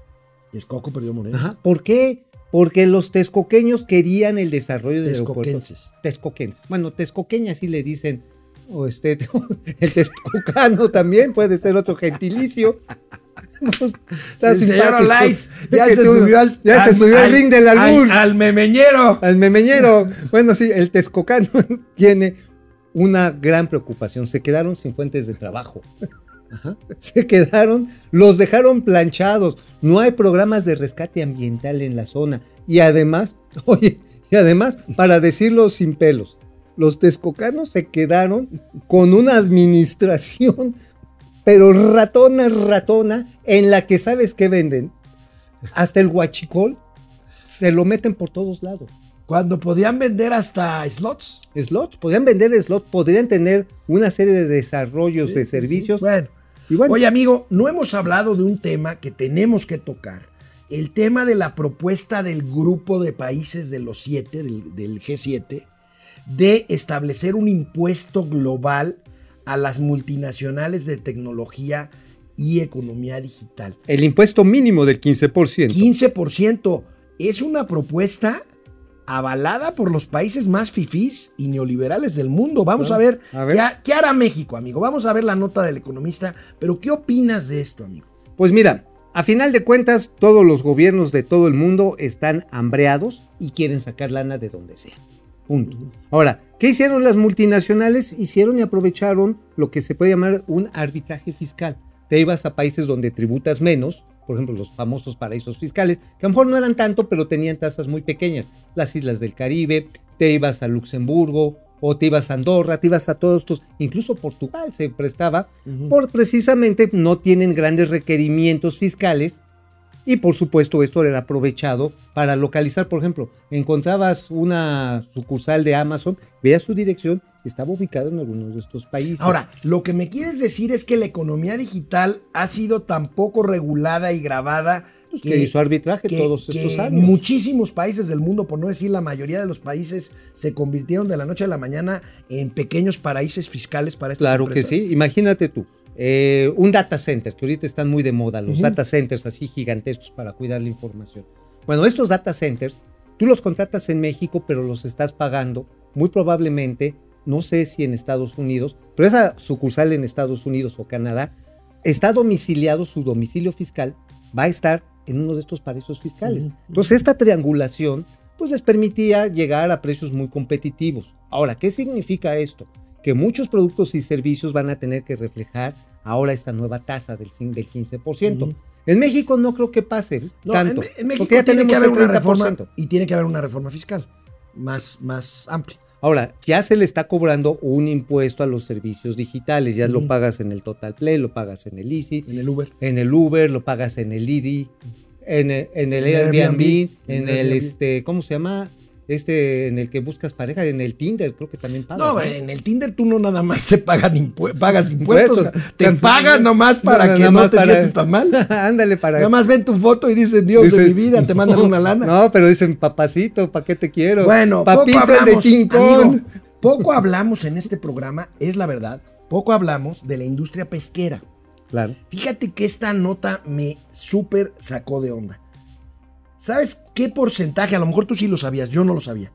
Texcoco perdió Moreno. Ajá. ¿Por qué? Porque los texcoqueños querían el desarrollo aeropuerto. Texcoquenses. Texcoquenses. Bueno, texcoqueña sí le dicen. O este, el texcocano también puede ser otro gentilicio. Está El señor simpático. Olais ya se tú- subió al, ya se subió al ring del albur. Al, al memeñero. Al memeñero. Bueno, sí, el texcocano tiene una gran preocupación. Se quedaron sin fuentes de trabajo. Ajá. Se quedaron, los dejaron planchados. No hay programas de rescate ambiental en la zona. Y además, oye, y además, para decirlo sin pelos, los texcocanos se quedaron con una administración, pero ratona, ratona, en la que sabes qué venden. Hasta el huachicol se lo meten por todos lados. Cuando podían vender hasta slots. Slots, podrían vender slots, podrían tener una serie de desarrollos de servicios. Bueno. Y bueno, Oye, amigo, no hemos hablado de un tema que tenemos que tocar. El tema de la propuesta del grupo de países de los siete, del, del G7, de establecer un impuesto global a las multinacionales de tecnología y economía digital. el impuesto mínimo del 15%. 15% es una propuesta avalada por los países más fifís y neoliberales del mundo. Vamos a ver, A ver. ¿qué, qué hará México, amigo. Vamos a ver la nota del economista. Pero, ¿qué opinas de esto, amigo? Pues mira, a final de cuentas, todos los gobiernos de todo el mundo están hambreados y quieren sacar lana de donde sea. Punto. Ahora, ¿qué hicieron las multinacionales? Hicieron y aprovecharon lo que se puede llamar un arbitraje fiscal. Te ibas a países donde tributas menos, por ejemplo, los famosos paraísos fiscales, que a lo mejor no eran tanto, pero tenían tasas muy pequeñas. Las islas del Caribe, te ibas a Luxemburgo, o te ibas a Andorra, te ibas a todos estos, incluso Portugal se prestaba, por precisamente no tienen grandes requerimientos fiscales y por supuesto esto era aprovechado para localizar, por ejemplo, encontrabas una sucursal de Amazon, veías su dirección, estaba ubicado en algunos de estos países. Ahora, lo que me quieres decir es que la economía digital ha sido tan poco regulada y grabada Pues que hizo arbitraje todos estos años. muchísimos países del mundo, por no decir la mayoría de los países, se convirtieron de la noche a la mañana en pequeños paraísos fiscales para estas Claro empresas. que sí, imagínate tú, eh, un data center, que ahorita están muy de moda, los data centers así gigantescos para cuidar la información. Bueno, estos data centers, tú los contratas en México, pero los estás pagando muy probablemente, no sé si en Estados Unidos, pero esa sucursal en Estados Unidos o Canadá, está domiciliado, su domicilio fiscal va a estar en uno de estos paraísos fiscales. Entonces, esta triangulación, pues les permitía llegar a precios muy competitivos. Ahora, ¿qué significa esto? Que muchos productos y servicios van a tener que reflejar ahora esta nueva tasa del, cin- del 15%. Ujú. En México no creo que pase No, tanto. en, en México porque ya tiene que tenemos haber el una reforma 30%. y tiene que haber una reforma fiscal más, más amplia. Ahora, ya se le está cobrando un impuesto a los servicios digitales. Ya lo pagas en el Total Play, lo pagas en el Easy, En el Uber. en el Uber, lo pagas en el IDI, en el, en el En el Airbnb, Airbnb, en en el, Airbnb. este, ¿cómo se llama? Este, en el que buscas pareja, en el Tinder, creo que también pagas. No, ¿no? en el Tinder tú no nada más te pagan impue- pagas impuestos, Impuestos. te pagan nomás para No, que no más te para- sientes tan mal. Ándale para. Nada más ven tu foto y dicen, Dios de mi vida, te mandan una lana. No, pero dicen, papacito, ¿para qué te quiero? Bueno, papito poco el de hablamos, King Kong. amigo, poco hablamos en este programa, es la verdad, poco hablamos de la industria pesquera. Claro. Fíjate que esta nota me súper sacó de onda. ¿Sabes qué porcentaje? A lo mejor tú sí lo sabías, yo no lo sabía.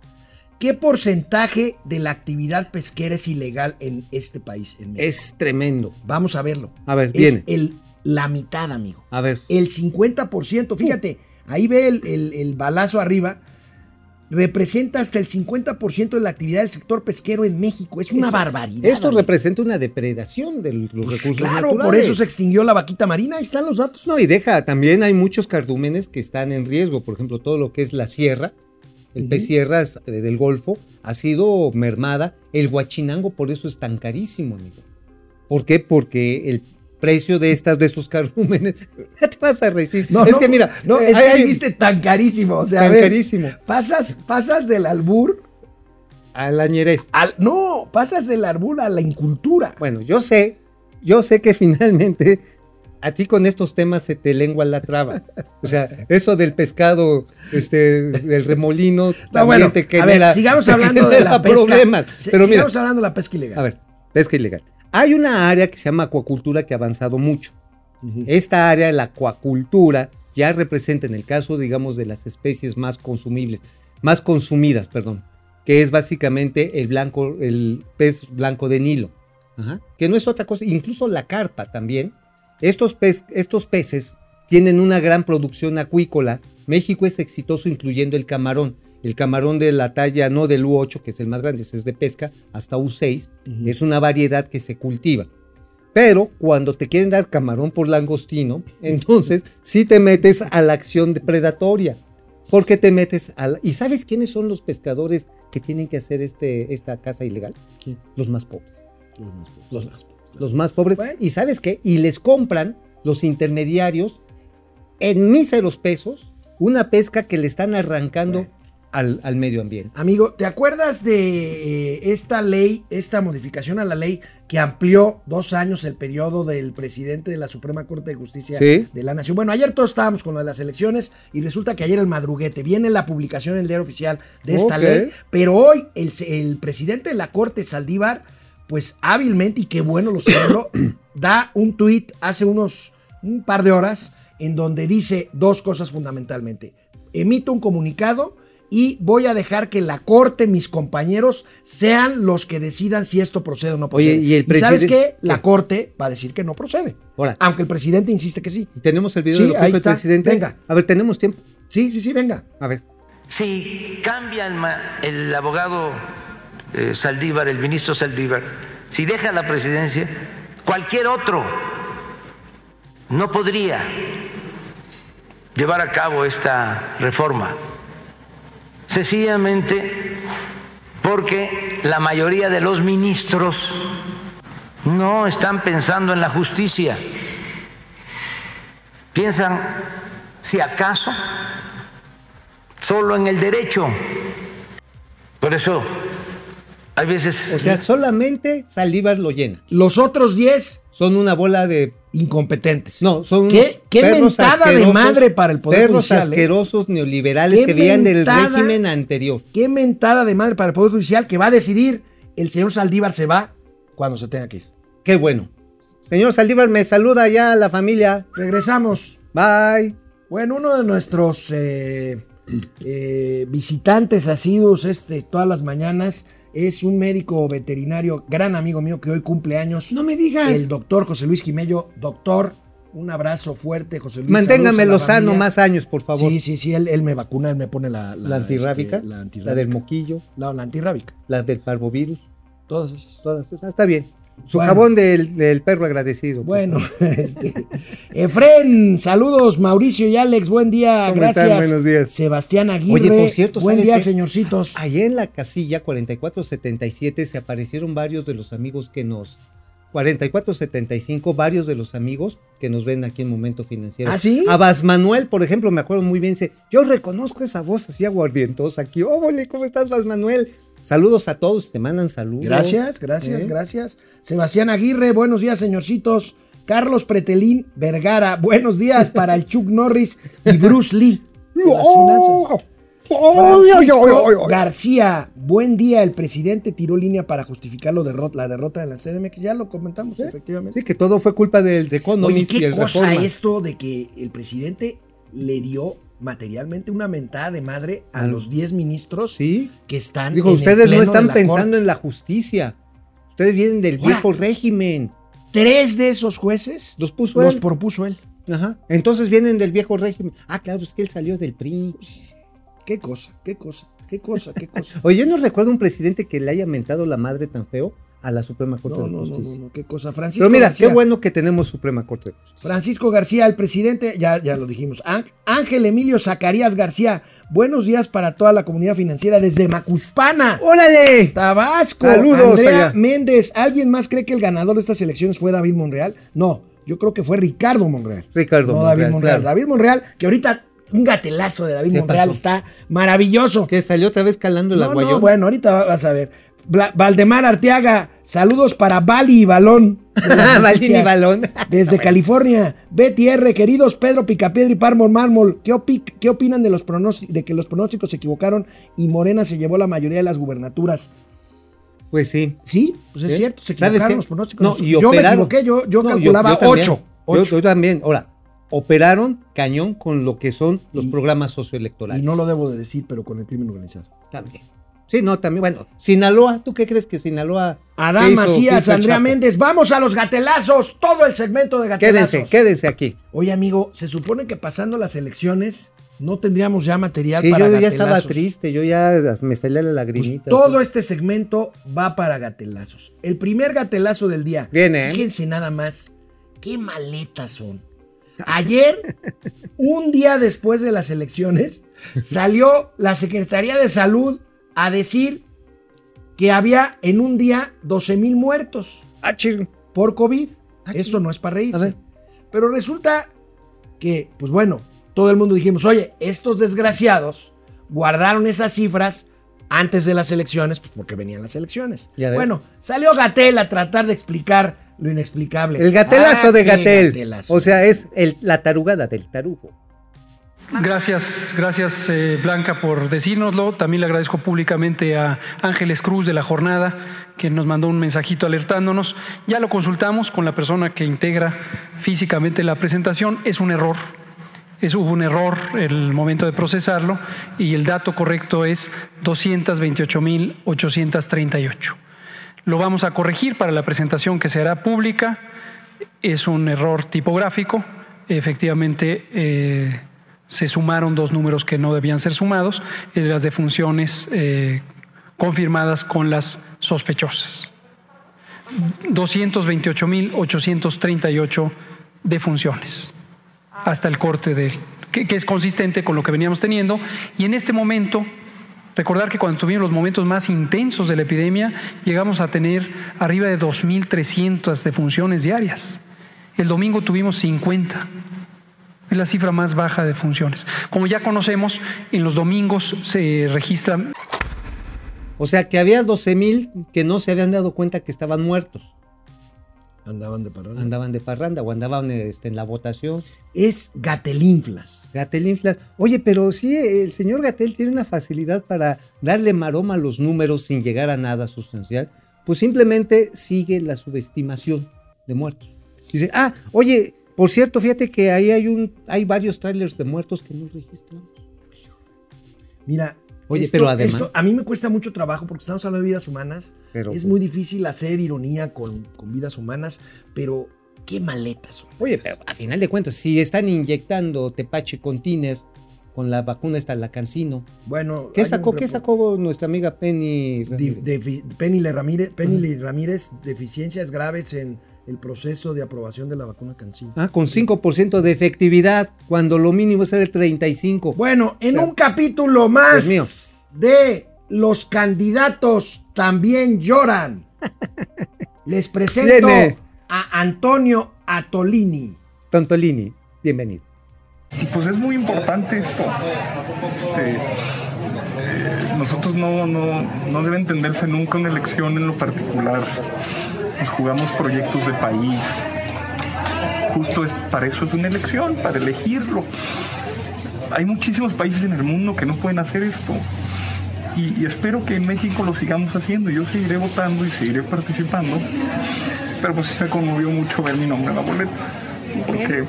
¿Qué porcentaje de la actividad pesquera es ilegal en este país? En? Es tremendo. Vamos a verlo. A ver, es viene. El, la mitad, amigo. A ver. El 50%, fíjate, ahí ve el, el- el balazo arriba, representa hasta el 50% de la actividad del sector pesquero en México. Es una Esto- barbaridad. Esto amigo. representa una depredación de los Pues recursos claro, naturales. por eso se extinguió la vaquita marina, ahí están los datos. No, y deja, también hay muchos cardúmenes que están en riesgo. Por ejemplo, todo lo que es la sierra, el pez sierra eh, del Golfo, ha sido mermada. El guachinango por eso es tan carísimo, amigo. ¿Por qué? Porque el precio de estas de estos cardúmenes, ya te vas a reír. No, es no, que mira, no, eh, es que hay- dijiste tan carísimo, o sea, Tan a ver, carísimo. Pasas, pasas del albur a la ñerez. al, no, pasas del albur a la incultura. Bueno, yo sé, yo sé que finalmente a ti con estos temas se te lengua la traba. O sea, eso del pescado, este, del remolino, No, también bueno, te a genera, ver, sigamos hablando de la pesca. problemas. Mira, sigamos hablando de la pesca ilegal. a ver, pesca ilegal. Hay una área que se llama acuacultura que ha avanzado mucho. Esta área, la acuacultura, ya representa en el caso, digamos, de las especies más consumibles, más consumidas, perdón, que es básicamente el blanco, el pez blanco de Nilo, Ajá, que no es otra cosa, incluso la carpa también. Estos, pez- estos peces tienen una gran producción acuícola. México es exitoso incluyendo el camarón. El camarón de la talla no del U8, que es el más grande, es de pesca, hasta U6, es una variedad que se cultiva. Pero cuando te quieren dar camarón por langostino, entonces sí te metes a la acción predatoria. Porque te metes a la- ¿Y sabes quiénes son los pescadores que tienen que hacer este, esta caza ilegal? Los más pobres. Los más pobres. Los más pobres. Bueno. ¿Y sabes qué? Y les compran los intermediarios en míseros pesos una pesca que le están arrancando al, al medio ambiente. Amigo, ¿te acuerdas de eh, esta ley, esta modificación a la ley que amplió dos años el periodo del presidente de la Suprema Corte de Justicia Sí. de la Nación? Bueno, ayer todos estábamos con lo de las elecciones y resulta que ayer el madruguete viene la publicación en el diario oficial de esta ley, pero hoy el, el presidente de la Corte, Saldívar, pues hábilmente, y qué bueno lo celebro, da un tuit hace unos un par de horas en donde dice dos cosas fundamentalmente. Emito un comunicado y voy a dejar que la corte, mis compañeros, sean los que decidan si esto procede o no Oye, procede. y el sabes qué? La ¿qué? corte va a decir que no procede. Ahora, aunque el presidente insiste que sí. ¿Tenemos el video Sí, de lo que el está. presidente? Venga. A ver, tenemos tiempo. Sí, sí, sí, venga. A ver. Si cambia el, ma- el abogado eh, Saldívar, el ministro Saldívar, si deja la presidencia, cualquier otro no podría llevar a cabo esta reforma. Sencillamente porque la mayoría de los ministros no están pensando en la justicia. Piensan, si acaso, solo en el derecho. Por eso, hay veces... O sea, solamente Saldívar lo llena. Los otros 10 Son una bola de. incompetentes. No, son ¿Qué, qué perros mentada de asquerosos, madre para el Poder Perros Judicial. ¿eh? asquerosos neoliberales Qué que veían del régimen anterior. Qué mentada de madre para el Poder Judicial que va a decidir el señor Saldívar se va cuando se tenga que ir. Qué bueno. Señor Saldívar, me saluda ya a la familia. Regresamos. Bye. Bueno, uno de nuestros eh, eh, visitantes asiduos este, todas las mañanas es un médico veterinario, gran amigo mío que hoy cumple años. No me digas. El doctor José Luis Jimello. Doctor, un abrazo fuerte, José Luis. Manténgamelo la sano más años, por favor. Sí, sí, sí, él, él me vacuna, él me pone la... la, antirrábica, este, la la, antirrábica. del moquillo, La, la antirrábica. la del parvovirus, Todas esas. todas esas. Está bien. Su Bueno. jabón del, del perro agradecido. por Bueno, este, Efren, saludos, Mauricio y Alex, buen día, ¿Cómo gracias. están? Buenos días. Sebastián Aguirre, Oye, por cierto, buen ¿sabes día, qué? señorcitos. Allá en la casilla 4477 se aparecieron varios de los amigos que nos. 4475, varios de los amigos que nos ven aquí en Momento Financiero. ¿Ah, sí? A Bas Manuel, por ejemplo, me acuerdo muy bien, dice, yo reconozco esa voz así aguardientosa aquí. ¡Óvole! ¿Cómo estás, Bas Manuel? Saludos a todos, te mandan saludos. Gracias, gracias, ¿Eh? gracias. Sebastián Aguirre, buenos días, señorcitos. Carlos Pretelín Vergara, buenos días para el Chuck Norris y Bruce Lee. de las finanzas. ¡Oy, oy, Francisco oy, oy, oy! García, buen día. El presidente tiró línea para justificar lo derrot- la derrota de la CDMX. Ya lo comentamos, efectivamente. Sí, que todo fue culpa del de Oye, Economist y qué el cosa Reforma. esto de que el presidente le dio materialmente una mentada de madre a Al- los 10 ministros Sí. que están. Dijo, en el ustedes no están pensando Corte. en la justicia. Ustedes vienen del Ahora, viejo régimen. Tres de esos jueces Los puso los él. propuso él. Ajá. Entonces vienen del viejo régimen. Ah, claro, es que él salió del PRI. Qué cosa, qué cosa, qué cosa, qué cosa. Oye, yo no recuerdo un presidente que le haya mentado la madre tan feo a la Suprema Corte No, de no, no, Justicia. no, no, qué cosa. Francisco Pero mira, García, qué bueno que tenemos Suprema Corte de Justicia. Francisco García, el presidente, ya, ya lo dijimos. Án- Ángel Emilio Zacarías García, buenos días para toda la comunidad financiera desde Macuspana. ¡Órale! Tabasco. Saludos Andrea allá. Méndez. ¿Alguien más cree que el ganador de estas elecciones fue David Monreal? No, yo creo que fue Ricardo Monreal. Ricardo no David Monreal, claro. David Monreal, que ahorita un gatelazo de David ¿Qué Monreal pasó? está maravilloso. Que salió otra vez calando la No, guayona. no, bueno, ahorita va- vas a ver. Bla- Valdemar Arteaga, saludos para Bali y Balón. y. Balón. Desde California. Betty R, queridos Pedro Picapiedra y Pármol Mármol, ¿qué, opi- qué opinan de, los de que los pronósticos se equivocaron y Morena se llevó la mayoría de las gubernaturas? Pues sí. Sí, pues es ¿Eh? cierto, se ¿Sabes equivocaron los pronósticos. No, yo me equivoqué, yo, yo No, calculaba también. 8. Yo, yo también. Ahora, operaron cañón con lo que son los Y- programas socioelectorales. Y no lo debo de decir, pero con el crimen organizado. También. Sí, no, también. Bueno, Sinaloa, ¿tú qué crees que Sinaloa. Adán Macías, Andrea? Méndez, vamos a los gatelazos, todo el segmento de gatelazos. Quédense, quédense aquí. Oye, amigo, se supone que pasando las elecciones no tendríamos ya material Sí, para yo ya estaba triste, yo ya me salía la Pues lagrimita. todo este segmento va para gatelazos. El primer gatelazo del día. Viene, ¿eh? Fíjense nada más. Qué maletas son. Ayer, un día después de las elecciones, salió la Secretaría de Salud a decir que había en un día 12 mil muertos Ah, por COVID. Ah, Eso no es para reírse. Pero resulta que, pues bueno, todo el mundo dijimos, oye, estos desgraciados guardaron esas cifras antes de las elecciones, pues porque venían las elecciones. Bueno, salió Gatel a tratar de explicar lo inexplicable. El gatelazo Ah, de Gatel. O sea, es el- la tarugada del tarugo. Gracias, gracias eh, Blanca por decírnoslo. También le agradezco públicamente a Ángeles Cruz de la jornada, que nos mandó un mensajito alertándonos. Ya lo consultamos con la persona que integra físicamente la presentación. Es un error. Es, hubo un error el momento de procesarlo y el dato correcto es 228.838. Lo vamos a corregir para la presentación que se hará pública. Es un error tipográfico. Efectivamente, eh, se sumaron dos números que no debían ser sumados, las defunciones eh, confirmadas con las sospechosas. 228.838 defunciones hasta el corte del que, que es consistente con lo que veníamos teniendo y en este momento recordar que cuando tuvimos los momentos más intensos de la epidemia llegamos a tener arriba de 2.300 defunciones diarias. El domingo tuvimos 50. Es la cifra más baja de funciones. Como ya conocemos, en los domingos se registran O sea, que había 12 mil que no se habían dado cuenta que estaban muertos. Andaban de parranda. Andaban de parranda o andaban este, en la votación. Es Gatelinflas. Gatel inflas. Oye, pero sí, el señor Gatel tiene una facilidad para darle maroma a los números sin llegar a nada sustancial. Pues simplemente sigue la subestimación de muertos. Dice, ah, oye, por cierto, fíjate que ahí hay un, hay varios trailers de muertos que no registramos. Mira. Oye, pero además- esto a mí me cuesta mucho trabajo porque estamos hablando de vidas humanas. Pero, es pues- muy difícil hacer ironía con, con vidas humanas, pero qué maletas son. Oye, pero a final de cuentas, si están inyectando Tepache con Tiner, con la vacuna esta, la Cancino, Bueno, ¿qué sacó, ¿qué sacó nuestra amiga Penny? Defi- Penny Le Ramírez, Penny Le Ramírez, deficiencias graves en el proceso de aprobación de la vacuna Cancino. Ah, con 5% de efectividad, cuando lo mínimo es el 35. Bueno, en un capítulo más mío. de Los candidatos también lloran. Les presento Viene. a Antonio Atolini. Tontolini, bienvenido. Pues es muy importante esto. Este, eh, nosotros no, no, no debe entenderse nunca una elección en lo particular. Nos jugamos proyectos de país. Justo es, para eso es una elección, para elegirlo. hay muchísimos países en el mundo que no pueden hacer esto. Y, espero que en México lo sigamos haciendo. Yo seguiré votando y seguiré participando. Pero pues me conmovió mucho ver mi nombre en la boleta. Porque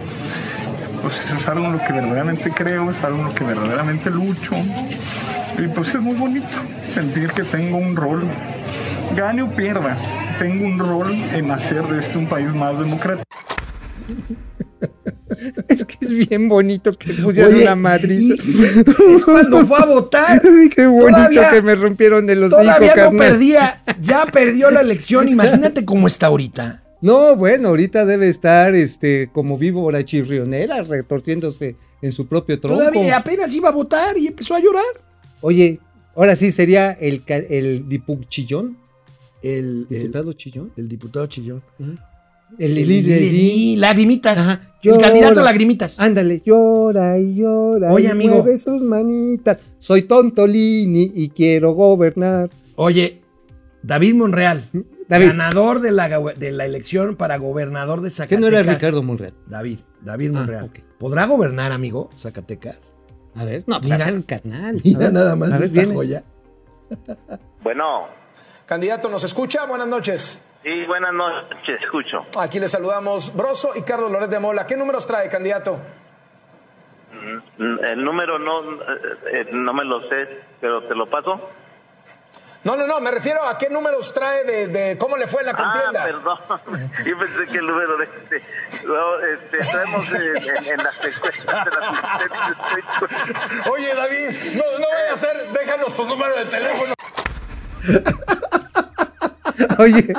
pues es algo en lo que verdaderamente creo, es algo en lo que verdaderamente lucho. Y pues es muy bonito sentir que tengo un rol, gane o pierda, tengo un rol en hacer de este un país más democrático. Es que es bien bonito que pusieron una madriz. es cuando fue a votar. Ay, qué bonito Todavía- que me rompieron de los hijos, Todavía no carnal. perdía, ya perdió la elección. Imagínate cómo está ahorita. No, bueno, ahorita debe estar este como víbora chirrionera retorciéndose en su propio tronco. Todavía apenas iba a votar y empezó a llorar. Oye, ahora sí sería el, el dipu- El, el, diputado chillón. el diputado Chillón. El, El líder Lili, lagrimitas. Ajá. El Llora. candidato lagrimitas. Ándale, llora y llora Oye, y amigo. mueve sus manitas. Soy Tontolini y quiero gobernar. Oye, David Monreal, David. ganador de la, de la elección para gobernador de ¿Qué Zacatecas. no era Ricardo Monreal? David, David Ah, Monreal. ¿Podrá gobernar, amigo, Zacatecas? A ver, no, pues Mira. el carnal. A Mira ver, nada más a ver, esta viene. joya. Bueno, Candidato, ¿nos escucha? Buenas noches. sí, buenas noches, escucho. Aquí le saludamos Broso y Carlos Loret de Mola. ¿Qué números trae, candidato? Mm, El número no, eh, eh, no me lo sé, pero te lo paso. No, no, no, me refiero a qué números trae de, de cómo le fue en la Ah, contienda. perdón. Yo pensé que el número de este. No, este, traemos en, en- en las encuestas de las Oye, David, no, no voy a hacer, déjanos tu número de teléfono. Oye,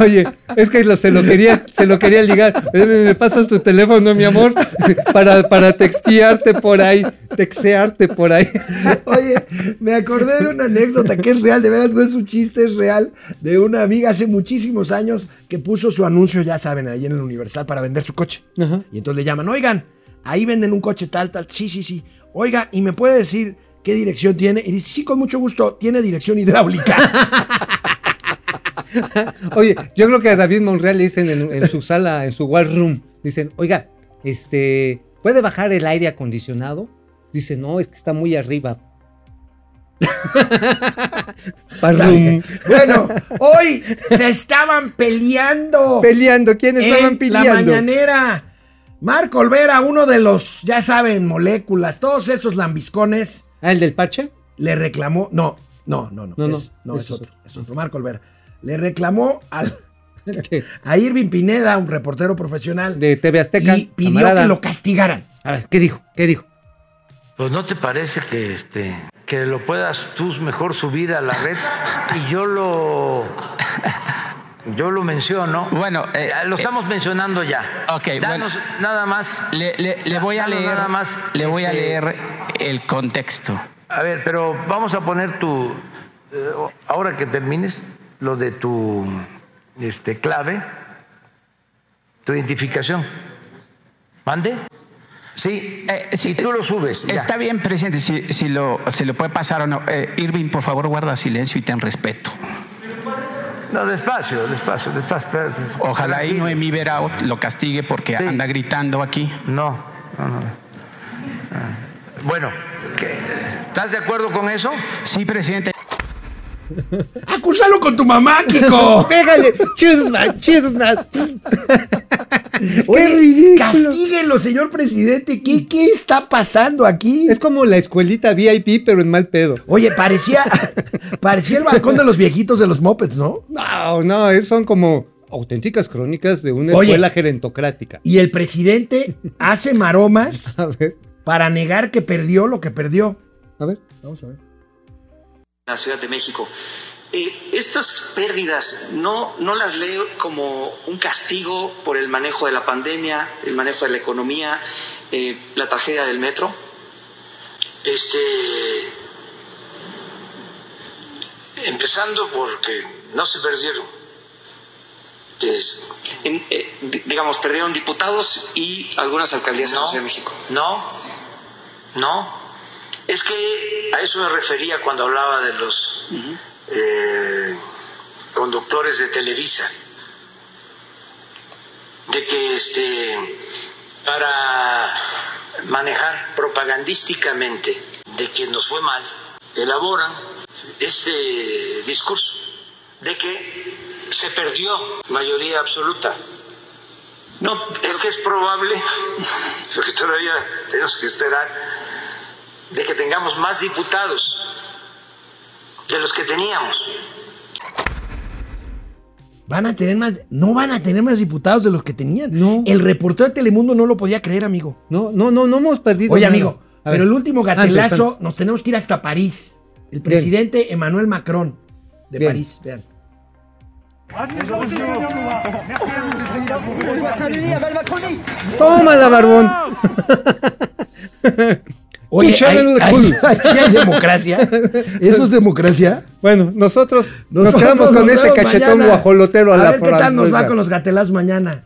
oye, es que lo- se lo quería, se lo quería ligar. Eh, ¿Me, me pasas tu teléfono, mi amor? Para, para textearte por ahí, textearte por ahí. Oye, me acordé de una anécdota que es real, de veras no es un chiste, es real, de una amiga hace muchísimos años que puso su anuncio, ya saben, ahí en el Universal para vender su coche. Ajá. Y entonces le llaman, oigan, ahí venden un coche tal, tal, sí, sí, sí. Oiga, ¿y me puede decir qué dirección tiene? Y dice, sí, con mucho gusto, tiene dirección hidráulica. Oye, yo creo que a David Monreal le dicen en, en su sala, en su war room, dicen, oiga, este, ¿puede bajar el aire acondicionado? Dice, no, es que está muy arriba. Bueno, hoy se estaban peleando. Peleando, ¿quién estaban en peleando? La mañanera. Marco Olvera, uno de los, ya saben, moléculas, todos esos lambiscones, Ah, el del parche. le reclamó. No, no, no, no. No, no, es, no, es es otro. Es otro. Marco Olvera. Le reclamó al, a Irving Pineda, un reportero profesional, De TV Azteca. y pidió camarada. que lo castigaran. A ver, ¿qué dijo? ¿Qué dijo? Pues no te parece que este que lo puedas tú mejor subir a la red y yo lo yo lo menciono. Bueno, eh, lo eh, estamos mencionando ya. ok, Danos nada más. Le, le- le voy a leer, nada más. le voy a este, leer el contexto. A ver, pero vamos a poner tu eh, ahora que termines lo de tu este clave, tu identificación. ¿Mande? Sí, Eh, sí, y tú lo subes. ya. Está bien, presidente, si, si lo, se lo puede pasar o no. Eh, Irving, por favor, guarda silencio y ten respeto. No, despacio, despacio, despacio. Ojalá Tranquilo. Noemí Vera lo castigue porque Sí. anda gritando aquí. No, no, no. Ah. Bueno. ¿estás de acuerdo con eso? Sí, presidente. ¡Acúsalo con tu mamá, Kiko! Pégale, chusma, chusma. Oye, ridículo. castíguelo, señor presidente. ¿Qué, ¿Qué está pasando aquí? Es como la escuelita VIP, pero en mal pedo. Oye, parecía, parecía el balcón de los viejitos de los mopeds, ¿no? No, no, es- son como auténticas crónicas de una Oye. escuela gerentocrática. Y el presidente hace maromas A ver, para negar que perdió lo que perdió. a ver. Vamos a ver. La Ciudad de México. Eh, estas pérdidas no, no las leo como un castigo por el manejo de la pandemia, el manejo de la economía, eh, la tragedia del metro. Este. Empezando porque no se perdieron. Es- En- eh, di- digamos, perdieron diputados y algunas alcaldías en la Ciudad de México. no, no. Es que a eso me refería cuando hablaba de los eh, conductores de Televisa. De que este para manejar propagandísticamente de que nos fue mal, elaboran este discurso de que se perdió mayoría absoluta. No, es que es probable, porque todavía tenemos que esperar, de que tengamos más diputados de los que teníamos. Van a tener más, no van a tener más diputados de los que tenían. No. El reportero de Telemundo no lo podía creer, amigo. No, no, no, no hemos perdido. Oye, nada. amigo, A pero ver, el último gatelazo, antes, antes. nos tenemos que ir hasta París. El presidente Emmanuel Macron de Bien. París, vean. Tómala, barbón. Oye, hay democracia. ¿Eso es democracia? Bueno, nosotros nos quedamos con este cachetón mañana. guajolotero a, a la ver qué tal nos va con los gatelazos mañana.